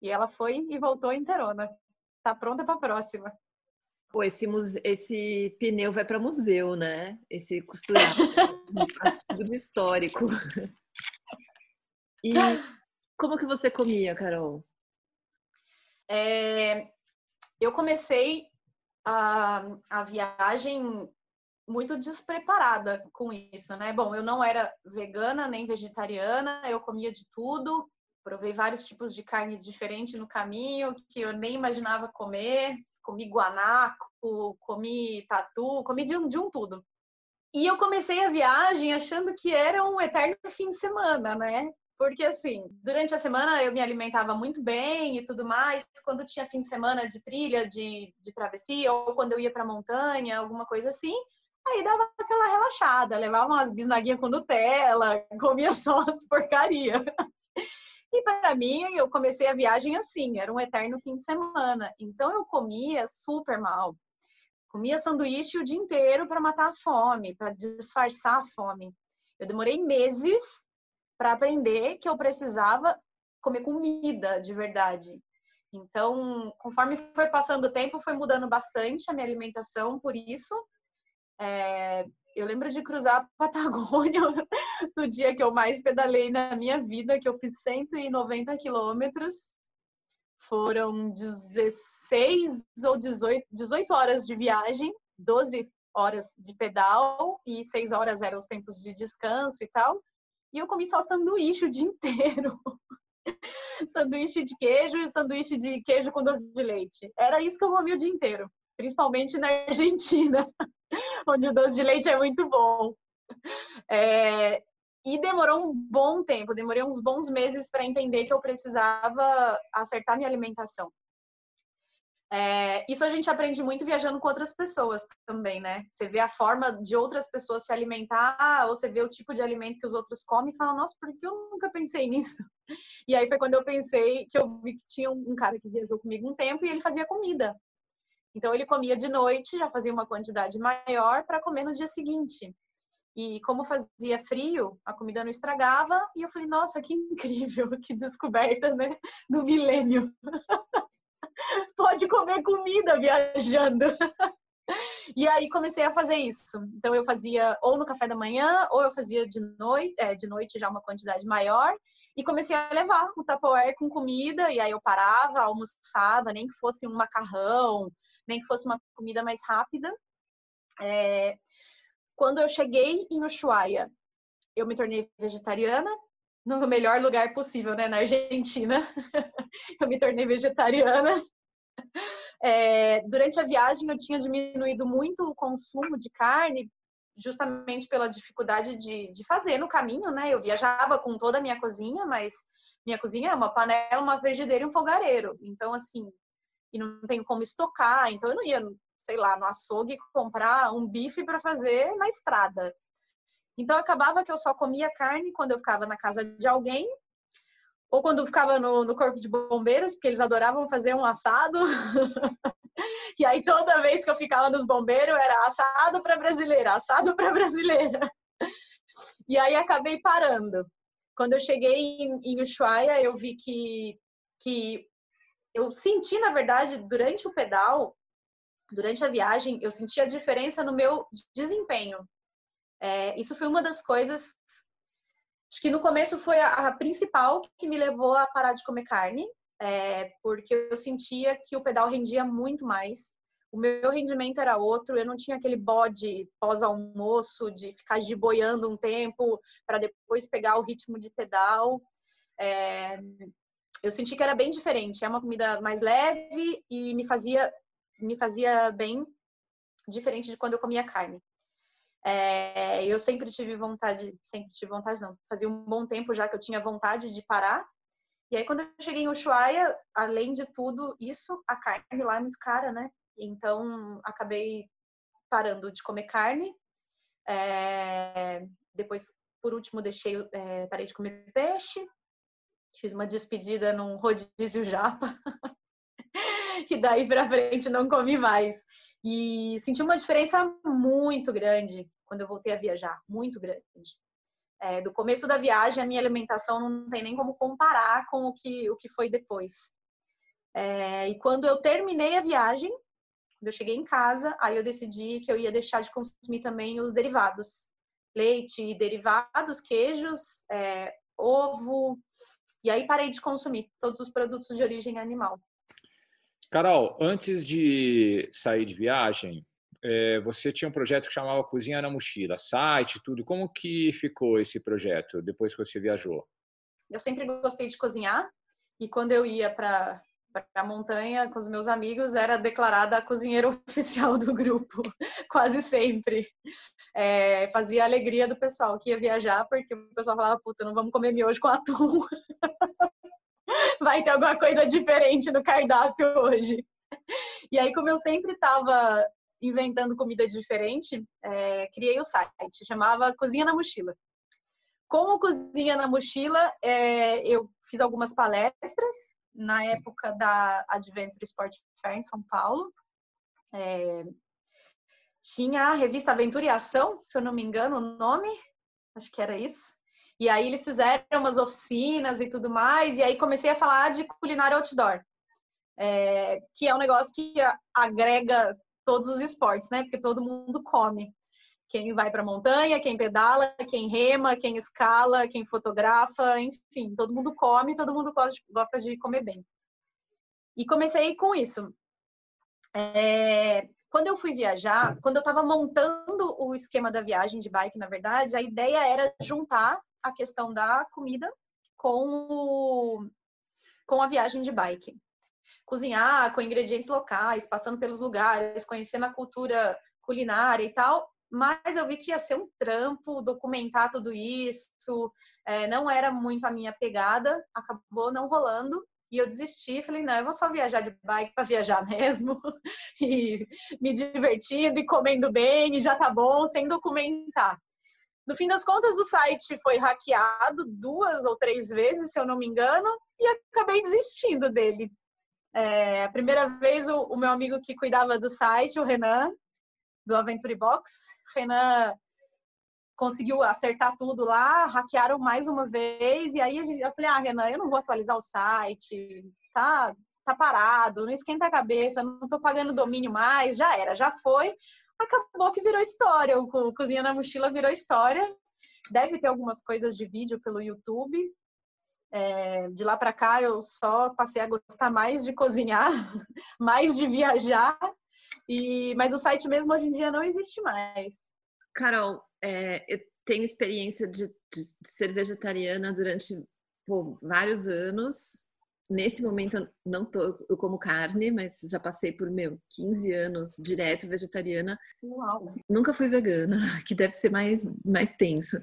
E ela foi e voltou inteirona. Tá pronta para a próxima. Pô, esse, muse... esse pneu vai para museu, né? Esse costurado. tudo histórico. E como que você comia, Carol? É, eu comecei a, a viagem muito despreparada com isso, né? Bom, eu não era vegana nem vegetariana, eu comia de tudo, Provei vários tipos de carnes diferentes no caminho que eu nem imaginava comer. Comi guanaco, comi tatu, comi de um, de um tudo. E eu comecei a viagem achando que era um eterno fim de semana, né? Porque, assim, durante a semana eu me alimentava muito bem e tudo mais. Quando tinha fim de semana de trilha, de, de travessia, ou quando eu ia pra montanha, alguma coisa assim, aí dava aquela relaxada. Levava umas bisnaguinhas com Nutella, comia só as porcaria. E para mim, eu comecei a viagem assim, era um eterno fim de semana. Então eu comia super mal. Comia sanduíche o dia inteiro para matar a fome, para disfarçar a fome. Eu demorei meses para aprender que eu precisava comer comida de verdade. Então, conforme foi passando o tempo, foi mudando bastante a minha alimentação por isso. É, eu lembro de cruzar a Patagônia no dia que eu mais pedalei na minha vida, que eu fiz 190 quilômetros. Foram 16 ou 18, 18 horas de viagem, 12 horas de pedal e 6 horas eram os tempos de descanso e tal. E eu comi só sanduíche o dia inteiro. sanduíche de queijo e sanduíche de queijo com doce de leite. Era isso que eu comi o dia inteiro, principalmente na Argentina, onde o doce de leite é muito bom. É, e demorou um bom tempo, demorei uns bons meses para entender que eu precisava acertar minha alimentação. É, isso a gente aprende muito viajando com outras pessoas também, né? Você vê a forma de outras pessoas se alimentar, ou você vê o tipo de alimento que os outros comem e fala, nossa, por que eu nunca pensei nisso? E aí foi quando eu pensei que eu vi que tinha um cara que viajou comigo um tempo e ele fazia comida. Então ele comia de noite, já fazia uma quantidade maior para comer no dia seguinte. E como fazia frio, a comida não estragava, e eu falei, nossa, que incrível, que descoberta, né? Do milênio. pode comer comida viajando. E aí comecei a fazer isso. Então eu fazia ou no café da manhã, ou eu fazia de noite, é, de noite já uma quantidade maior, e comecei a levar o Tupperware com comida, e aí eu parava, almoçava, nem que fosse um macarrão, nem que fosse uma comida mais rápida. É... Quando eu cheguei em Ushuaia, eu me tornei vegetariana, no melhor lugar possível, né, na Argentina. eu me tornei vegetariana é, durante a viagem, eu tinha diminuído muito o consumo de carne, justamente pela dificuldade de, de fazer no caminho, né? Eu viajava com toda a minha cozinha, mas minha cozinha é uma panela, uma frigideira e um fogareiro. Então, assim, e não tenho como estocar, então eu não ia, sei lá, no açougue comprar um bife para fazer na estrada. Então acabava que eu só comia carne quando eu ficava na casa de alguém ou quando ficava no, no corpo de bombeiros, porque eles adoravam fazer um assado. e aí toda vez que eu ficava nos bombeiros era assado para brasileira, assado para brasileira. e aí acabei parando. Quando eu cheguei em, Ushuaia, eu vi que, que eu senti, na verdade, durante o pedal, durante a viagem, eu senti a diferença no meu desempenho. É, isso foi uma das coisas Acho que no começo foi a, a principal que me levou a parar de comer carne, é, porque eu sentia que o pedal rendia muito mais. O meu rendimento era outro, eu não tinha aquele bode pós-almoço de ficar giboiando um tempo para depois pegar o ritmo de pedal. É, eu senti que era bem diferente. É uma comida mais leve e me fazia me fazia bem diferente de quando eu comia carne. É, eu sempre tive vontade, sempre tive vontade não, fazia um bom tempo já que eu tinha vontade de parar. E aí quando eu cheguei em Ushuaia, além de tudo isso, a carne lá é muito cara, né? Então acabei parando de comer carne. É, depois, por último, deixei, é, parei de comer peixe. Fiz uma despedida num rodízio japa. e daí pra frente não comi mais. E senti uma diferença muito grande quando eu voltei a viajar, muito grande. É, do começo da viagem, a minha alimentação não tem nem como comparar com o que, o que foi depois. É, e quando eu terminei a viagem, quando eu cheguei em casa, aí eu decidi que eu ia deixar de consumir também os derivados. Leite e derivados, queijos, é, ovo. E aí parei de consumir todos os produtos de origem animal. Carol, antes de sair de viagem, é, você tinha um projeto que chamava Cozinha na Mochila, site, tudo. Como que ficou esse projeto depois que você viajou? Eu sempre gostei de cozinhar e quando eu ia para a montanha com os meus amigos, era declarada a cozinheira oficial do grupo, quase sempre. É, fazia a alegria do pessoal que ia viajar, porque o pessoal falava, puta, não vamos comer miojo com atum. Vai ter alguma coisa diferente no cardápio hoje. E aí, como eu sempre estava inventando comida diferente, é, criei o site, chamava Cozinha na Mochila. Como Cozinha na Mochila, é, eu fiz algumas palestras na época da Adventure Sport Fair em São Paulo. É, tinha a revista Aventura e Ação, se eu não me engano o nome, acho que era isso. E aí eles fizeram umas oficinas e tudo mais, e aí comecei a falar de culinária outdoor, é, que é um negócio que agrega todos os esportes, né? Porque todo mundo come. Quem vai para a montanha, quem pedala, quem rema, quem escala, quem fotografa, enfim, todo mundo come, todo mundo gosta de comer bem. E comecei com isso. É, quando eu fui viajar, quando eu estava montando o esquema da viagem de bike, na verdade, a ideia era juntar a questão da comida com, o, com a viagem de bike. Cozinhar com ingredientes locais, passando pelos lugares, conhecendo a cultura culinária e tal, mas eu vi que ia ser um trampo documentar tudo isso, é, não era muito a minha pegada, acabou não rolando. E eu desisti, falei, não, eu vou só viajar de bike para viajar mesmo, e me divertindo e comendo bem, e já tá bom, sem documentar. No fim das contas, o site foi hackeado duas ou três vezes, se eu não me engano, e acabei desistindo dele. É, a primeira vez, o, o meu amigo que cuidava do site, o Renan, do Aventure Box. Renan conseguiu acertar tudo lá, hackearam mais uma vez, e aí a gente, eu falei, ah, Renan, eu não vou atualizar o site, tá, tá parado, não esquenta a cabeça, não tô pagando domínio mais, já era, já foi. Acabou que virou história, o Cozinha na Mochila virou história. Deve ter algumas coisas de vídeo pelo YouTube. É, de lá para cá eu só passei a gostar mais de cozinhar, mais de viajar e, mas o site mesmo hoje em dia não existe mais. Carol, é, eu tenho experiência de, de, de ser vegetariana durante pô, vários anos. Nesse momento eu não tô, eu como carne, mas já passei por meu 15 anos direto vegetariana. Uau. Nunca fui vegana, que deve ser mais mais tenso.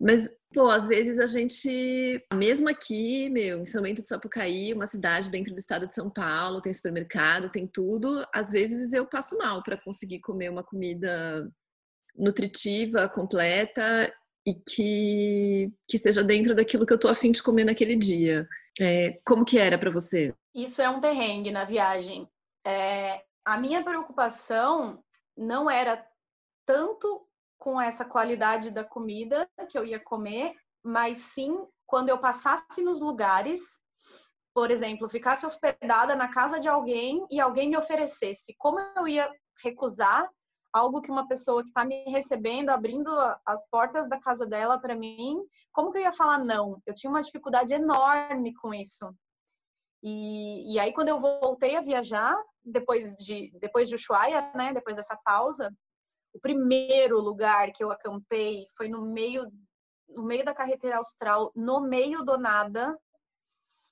Mas, pô, às vezes a gente, mesmo aqui, meu, em São Bento do Sapucaí, uma cidade dentro do estado de São Paulo, tem supermercado, tem tudo, às vezes eu passo mal para conseguir comer uma comida nutritiva, completa e que, que seja dentro daquilo que eu tô afim de comer naquele dia. É, como que era para você? Isso é um perrengue na viagem. É, a minha preocupação não era tanto com essa qualidade da comida que eu ia comer, mas sim quando eu passasse nos lugares, por exemplo, ficasse hospedada na casa de alguém e alguém me oferecesse, como eu ia recusar algo que uma pessoa que está me recebendo, abrindo as portas da casa dela para mim, como que eu ia falar não? Eu tinha uma dificuldade enorme com isso. E, e aí, quando eu voltei a viajar, depois de, depois de Ushuaia, né, depois dessa pausa, o primeiro lugar que eu acampei foi no meio no meio da carretera austral, no meio do nada.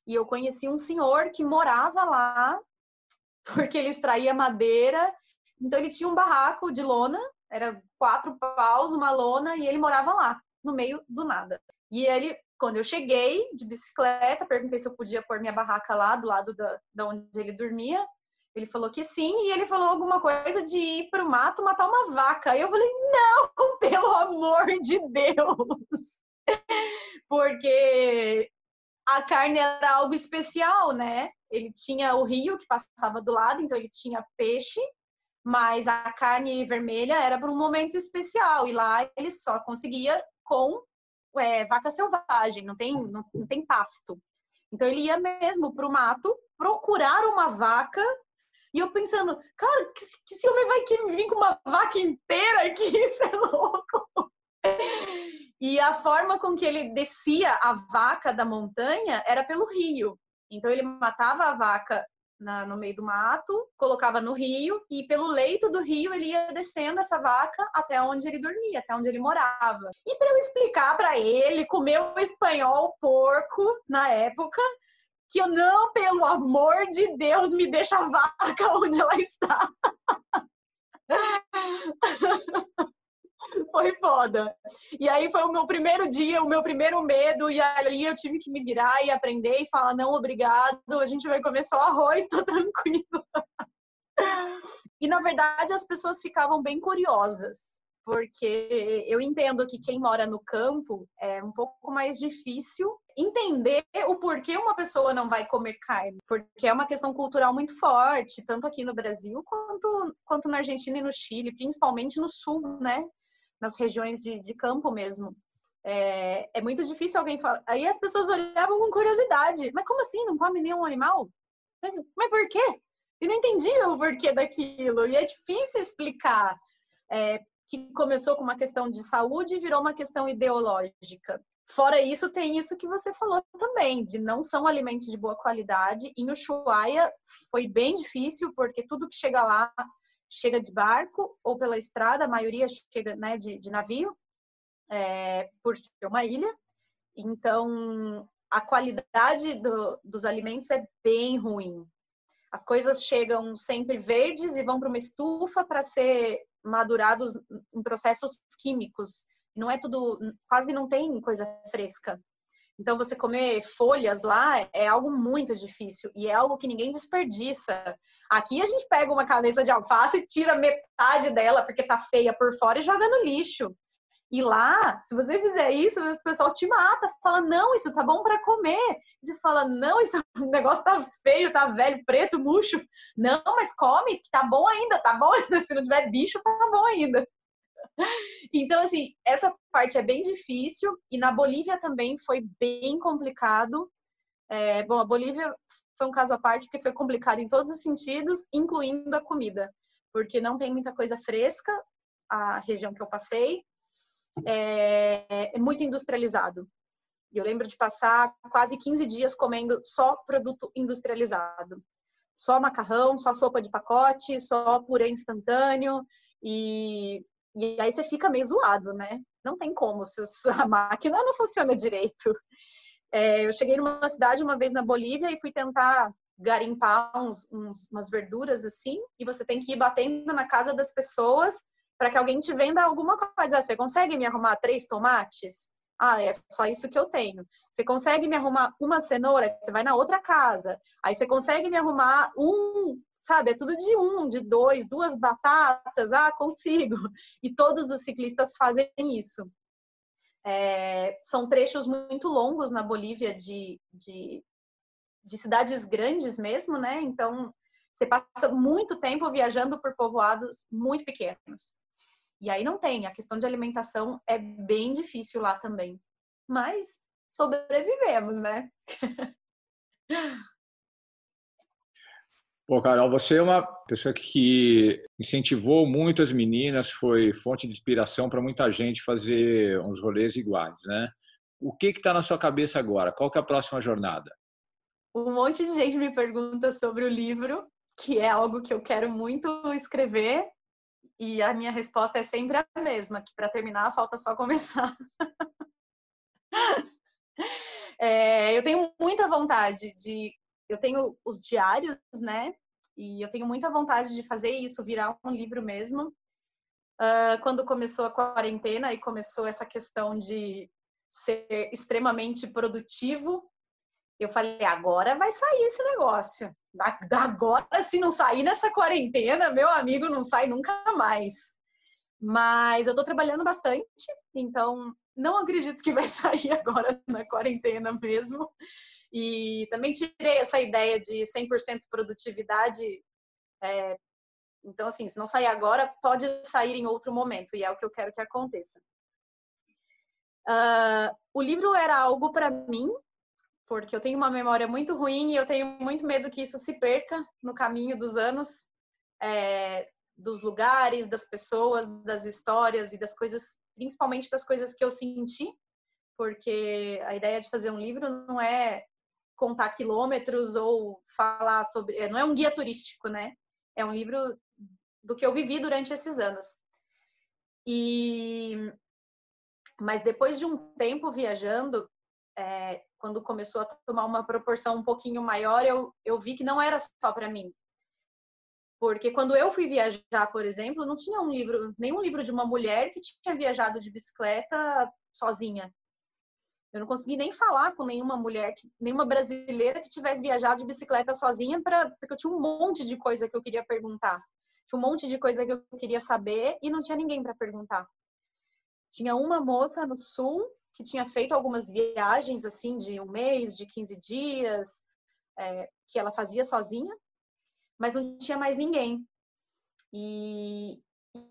E eu conheci um senhor que morava lá, porque ele extraía madeira. Então ele tinha um barraco de lona, era quatro paus, uma lona, e ele morava lá, no meio do nada. E ele, quando eu cheguei de bicicleta, perguntei se eu podia pôr minha barraca lá, do lado da, da onde ele dormia. Ele falou que sim, e ele falou alguma coisa de ir para o mato matar uma vaca. Eu falei, não, pelo amor de Deus! Porque a carne era algo especial, né? Ele tinha o rio que passava do lado, então ele tinha peixe, mas a carne vermelha era para um momento especial, e lá ele só conseguia com é, vaca selvagem, não tem, não, não tem pasto. Então ele ia mesmo para o mato procurar uma vaca e eu pensando, cara, que, que esse homem vai vir com uma vaca inteira aqui, isso é louco. E a forma com que ele descia a vaca da montanha era pelo rio. Então ele matava a vaca na, no meio do mato, colocava no rio e pelo leito do rio ele ia descendo essa vaca até onde ele dormia, até onde ele morava. E para eu explicar para ele, com meu espanhol porco na época, que eu não, pelo amor de Deus, me deixa a vaca onde ela está. foi foda. E aí foi o meu primeiro dia, o meu primeiro medo, e ali eu tive que me virar e aprender e falar: não, obrigado, a gente vai comer só arroz, tô tranquilo. E na verdade as pessoas ficavam bem curiosas, porque eu entendo que quem mora no campo é um pouco mais difícil entender o porquê uma pessoa não vai comer carne, porque é uma questão cultural muito forte, tanto aqui no Brasil quanto, quanto na Argentina e no Chile, principalmente no sul, né? Nas regiões de, de campo mesmo. É, é, muito difícil alguém falar. Aí as pessoas olhavam com curiosidade: mas como assim? Não come nenhum animal? Mas, por quê? E não entendiam o porquê daquilo. E é difícil explicar. É, que começou com uma questão de saúde e virou uma questão ideológica. Fora isso, tem isso que você falou também, de não são alimentos de boa qualidade. Em Ushuaia foi bem difícil, porque tudo que chega lá chega de barco ou pela estrada, a maioria chega né, de, de navio, é, por ser uma ilha. Então, a qualidade do, dos alimentos é bem ruim. As coisas chegam sempre verdes e vão para uma estufa para ser madurados em processos químicos. Não é tudo, quase não tem coisa fresca. Então, você comer folhas lá é algo muito difícil e é algo que ninguém desperdiça. Aqui a gente pega uma cabeça de alface e tira metade dela porque tá feia por fora e joga no lixo. E lá, se você fizer isso, o pessoal te mata, fala, não, isso tá bom para comer. E você fala, não, esse negócio tá feio, tá velho, preto, murcho. Não, mas come, que tá bom ainda, tá bom ainda. Se não tiver bicho, tá bom ainda. Então, assim, essa parte é bem difícil. E na Bolívia também foi bem complicado. É, bom, a Bolívia foi um caso à parte, porque foi complicado em todos os sentidos, incluindo a comida. Porque não tem muita coisa fresca, a região que eu passei é, é muito industrializado. E eu lembro de passar quase 15 dias comendo só produto industrializado. Só macarrão, só sopa de pacote, só purê instantâneo. E, e aí você fica meio zoado, né? Não tem como, se a máquina não funciona direito. É, eu cheguei numa cidade uma vez na Bolívia e fui tentar garimpar uns, uns, umas verduras assim, e você tem que ir batendo na casa das pessoas para que alguém te venda alguma coisa. Você consegue me arrumar três tomates? Ah, é só isso que eu tenho. Você consegue me arrumar uma cenoura? Você vai na outra casa. Aí você consegue me arrumar um, sabe? É tudo de um, de dois, duas batatas. Ah, consigo. E todos os ciclistas fazem isso. É, são trechos muito longos na Bolívia de, de, de cidades grandes mesmo, né? Então, você passa muito tempo viajando por povoados muito pequenos. E aí não tem. A questão de alimentação é bem difícil lá também. Mas sobrevivemos, né? Pô, Carol, você é uma pessoa que incentivou muito as meninas, foi fonte de inspiração para muita gente fazer uns rolês iguais, né? O que está na sua cabeça agora? Qual que é a próxima jornada? Um monte de gente me pergunta sobre o livro, que é algo que eu quero muito escrever, e a minha resposta é sempre a mesma, que para terminar falta só começar. é, eu tenho muita vontade de. Eu tenho os diários, né? E eu tenho muita vontade de fazer isso, virar um livro mesmo. Uh, quando começou a quarentena e começou essa questão de ser extremamente produtivo, eu falei, agora vai sair esse negócio. Agora, se não sair nessa quarentena, meu amigo, não sai nunca mais. Mas eu tô trabalhando bastante, então não acredito que vai sair agora na quarentena mesmo. E também tirei essa ideia de 100% produtividade. É, então, assim, se não sair agora, pode sair em outro momento, e é o que eu quero que aconteça. Uh, o livro era algo para mim porque eu tenho uma memória muito ruim e eu tenho muito medo que isso se perca no caminho dos anos, é, dos lugares, das pessoas, das histórias e das coisas, principalmente das coisas que eu senti, porque a ideia de fazer um livro não é contar quilômetros ou falar sobre, é, não é um guia turístico, né? É um livro do que eu vivi durante esses anos. E mas depois de um tempo viajando, é, quando começou a tomar uma proporção um pouquinho maior, eu, eu vi que não era só para mim. Porque quando eu fui viajar, por exemplo, não tinha um livro, nenhum livro de uma mulher que tinha viajado de bicicleta sozinha. Eu não consegui nem falar com nenhuma mulher, nenhuma brasileira que tivesse viajado de bicicleta sozinha, pra, porque eu tinha um monte de coisa que eu queria perguntar. Tinha um monte de coisa que eu queria saber e não tinha ninguém para perguntar. Tinha uma moça no sul que tinha feito algumas viagens, assim, de um mês, de 15 dias, é, que ela fazia sozinha mas não tinha mais ninguém. E,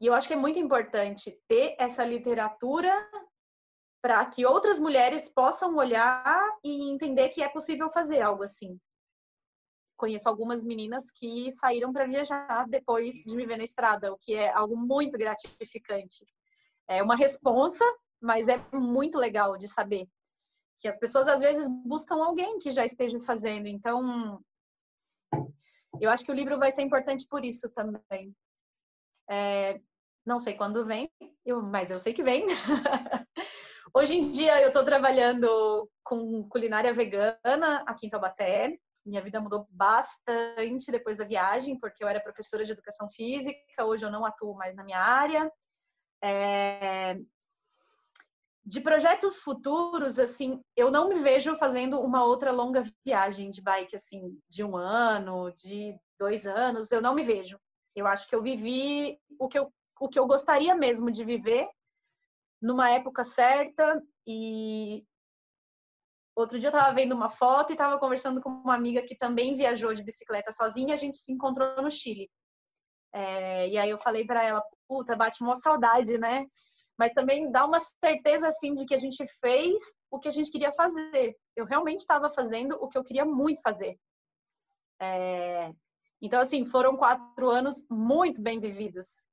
e eu acho que é muito importante ter essa literatura para que outras mulheres possam olhar e entender que é possível fazer algo assim. Conheço algumas meninas que saíram para viajar depois de me ver na estrada, o que é algo muito gratificante. É uma responsa, mas é muito legal de saber que as pessoas às vezes buscam alguém que já esteja fazendo. Então, eu acho que o livro vai ser importante por isso também. É, não sei quando vem, eu, mas eu sei que vem. Hoje em dia eu estou trabalhando com culinária vegana aqui em Taubaté. Minha vida mudou bastante depois da viagem, porque eu era professora de educação física, hoje eu não atuo mais na minha área. É, de projetos futuros, assim, eu não me vejo fazendo uma outra longa viagem de bike, assim, de um ano, de dois anos, eu não me vejo. Eu acho que eu vivi o que eu, o que eu gostaria mesmo de viver numa época certa e outro dia eu estava vendo uma foto e estava conversando com uma amiga que também viajou de bicicleta sozinha, a gente se encontrou no Chile. É, e aí eu falei para ela, puta, bate uma saudade, né? mas também dá uma certeza assim de que a gente fez o que a gente queria fazer. Eu realmente estava fazendo o que eu queria muito fazer. É... Então, assim, foram quatro anos muito bem vividos.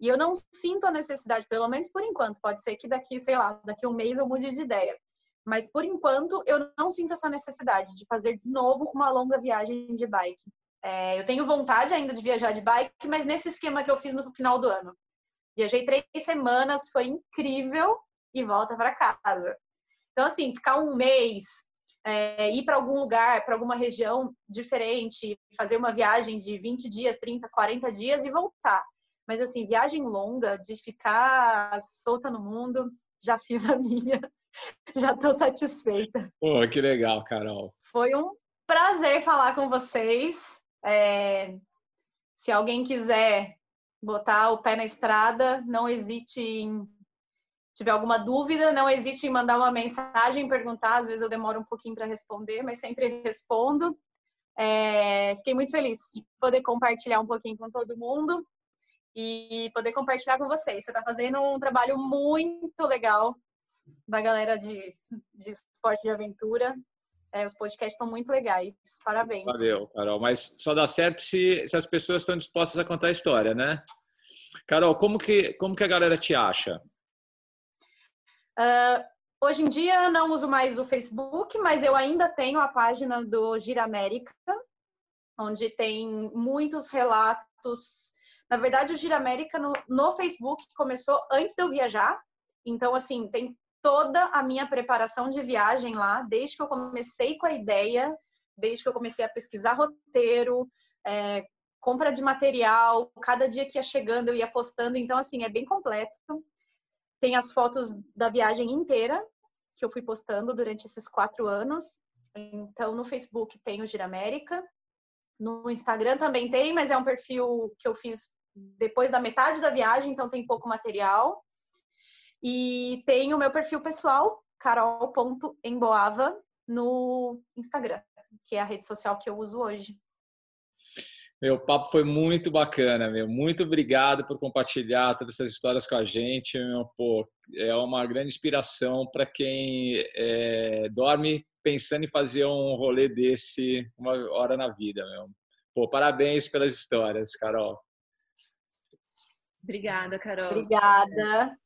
E eu não sinto a necessidade, pelo menos por enquanto. Pode ser que daqui, sei lá, daqui um mês eu mude de ideia. Mas por enquanto eu não sinto essa necessidade de fazer de novo uma longa viagem de bike. É, eu tenho vontade ainda de viajar de bike, mas nesse esquema que eu fiz no final do ano. Viajei três semanas, foi incrível e volta para casa. Então, assim, ficar um mês, é, ir para algum lugar, para alguma região diferente, fazer uma viagem de 20 dias, 30, 40 dias e voltar. Mas, assim, viagem longa, de ficar solta no mundo, já fiz a minha. Já estou satisfeita. Pô, que legal, Carol. Foi um prazer falar com vocês. É, se alguém quiser botar o pé na estrada, não hesite em tiver alguma dúvida, não hesite em mandar uma mensagem, perguntar. Às vezes eu demoro um pouquinho para responder, mas sempre respondo. É, fiquei muito feliz de poder compartilhar um pouquinho com todo mundo e poder compartilhar com vocês. Você está fazendo um trabalho muito legal da galera de, de esporte de aventura. É, os podcasts estão muito legais. Parabéns. Valeu, Carol. Mas só dá certo se, se as pessoas estão dispostas a contar a história, né? Carol, como que, como que a galera te acha? Uh, hoje em dia não uso mais o Facebook, mas eu ainda tenho a página do Gira América, onde tem muitos relatos. Na verdade, o Gira América no, no Facebook começou antes de eu viajar. Então, assim, tem toda a minha preparação de viagem lá, desde que eu comecei com a ideia, desde que eu comecei a pesquisar roteiro, é, compra de material, cada dia que ia chegando eu ia postando, então assim, é bem completo. Tem as fotos da viagem inteira que eu fui postando durante esses quatro anos. Então, no Facebook tem o Gira América, no Instagram também tem, mas é um perfil que eu fiz depois da metade da viagem, então tem pouco material. E tem o meu perfil pessoal, carol.emboava, no Instagram, que é a rede social que eu uso hoje. Meu papo foi muito bacana, meu. Muito obrigado por compartilhar todas essas histórias com a gente. Meu, pô, é uma grande inspiração para quem é, dorme pensando em fazer um rolê desse uma hora na vida, meu. Pô, parabéns pelas histórias, Carol. Obrigada, Carol. Obrigada.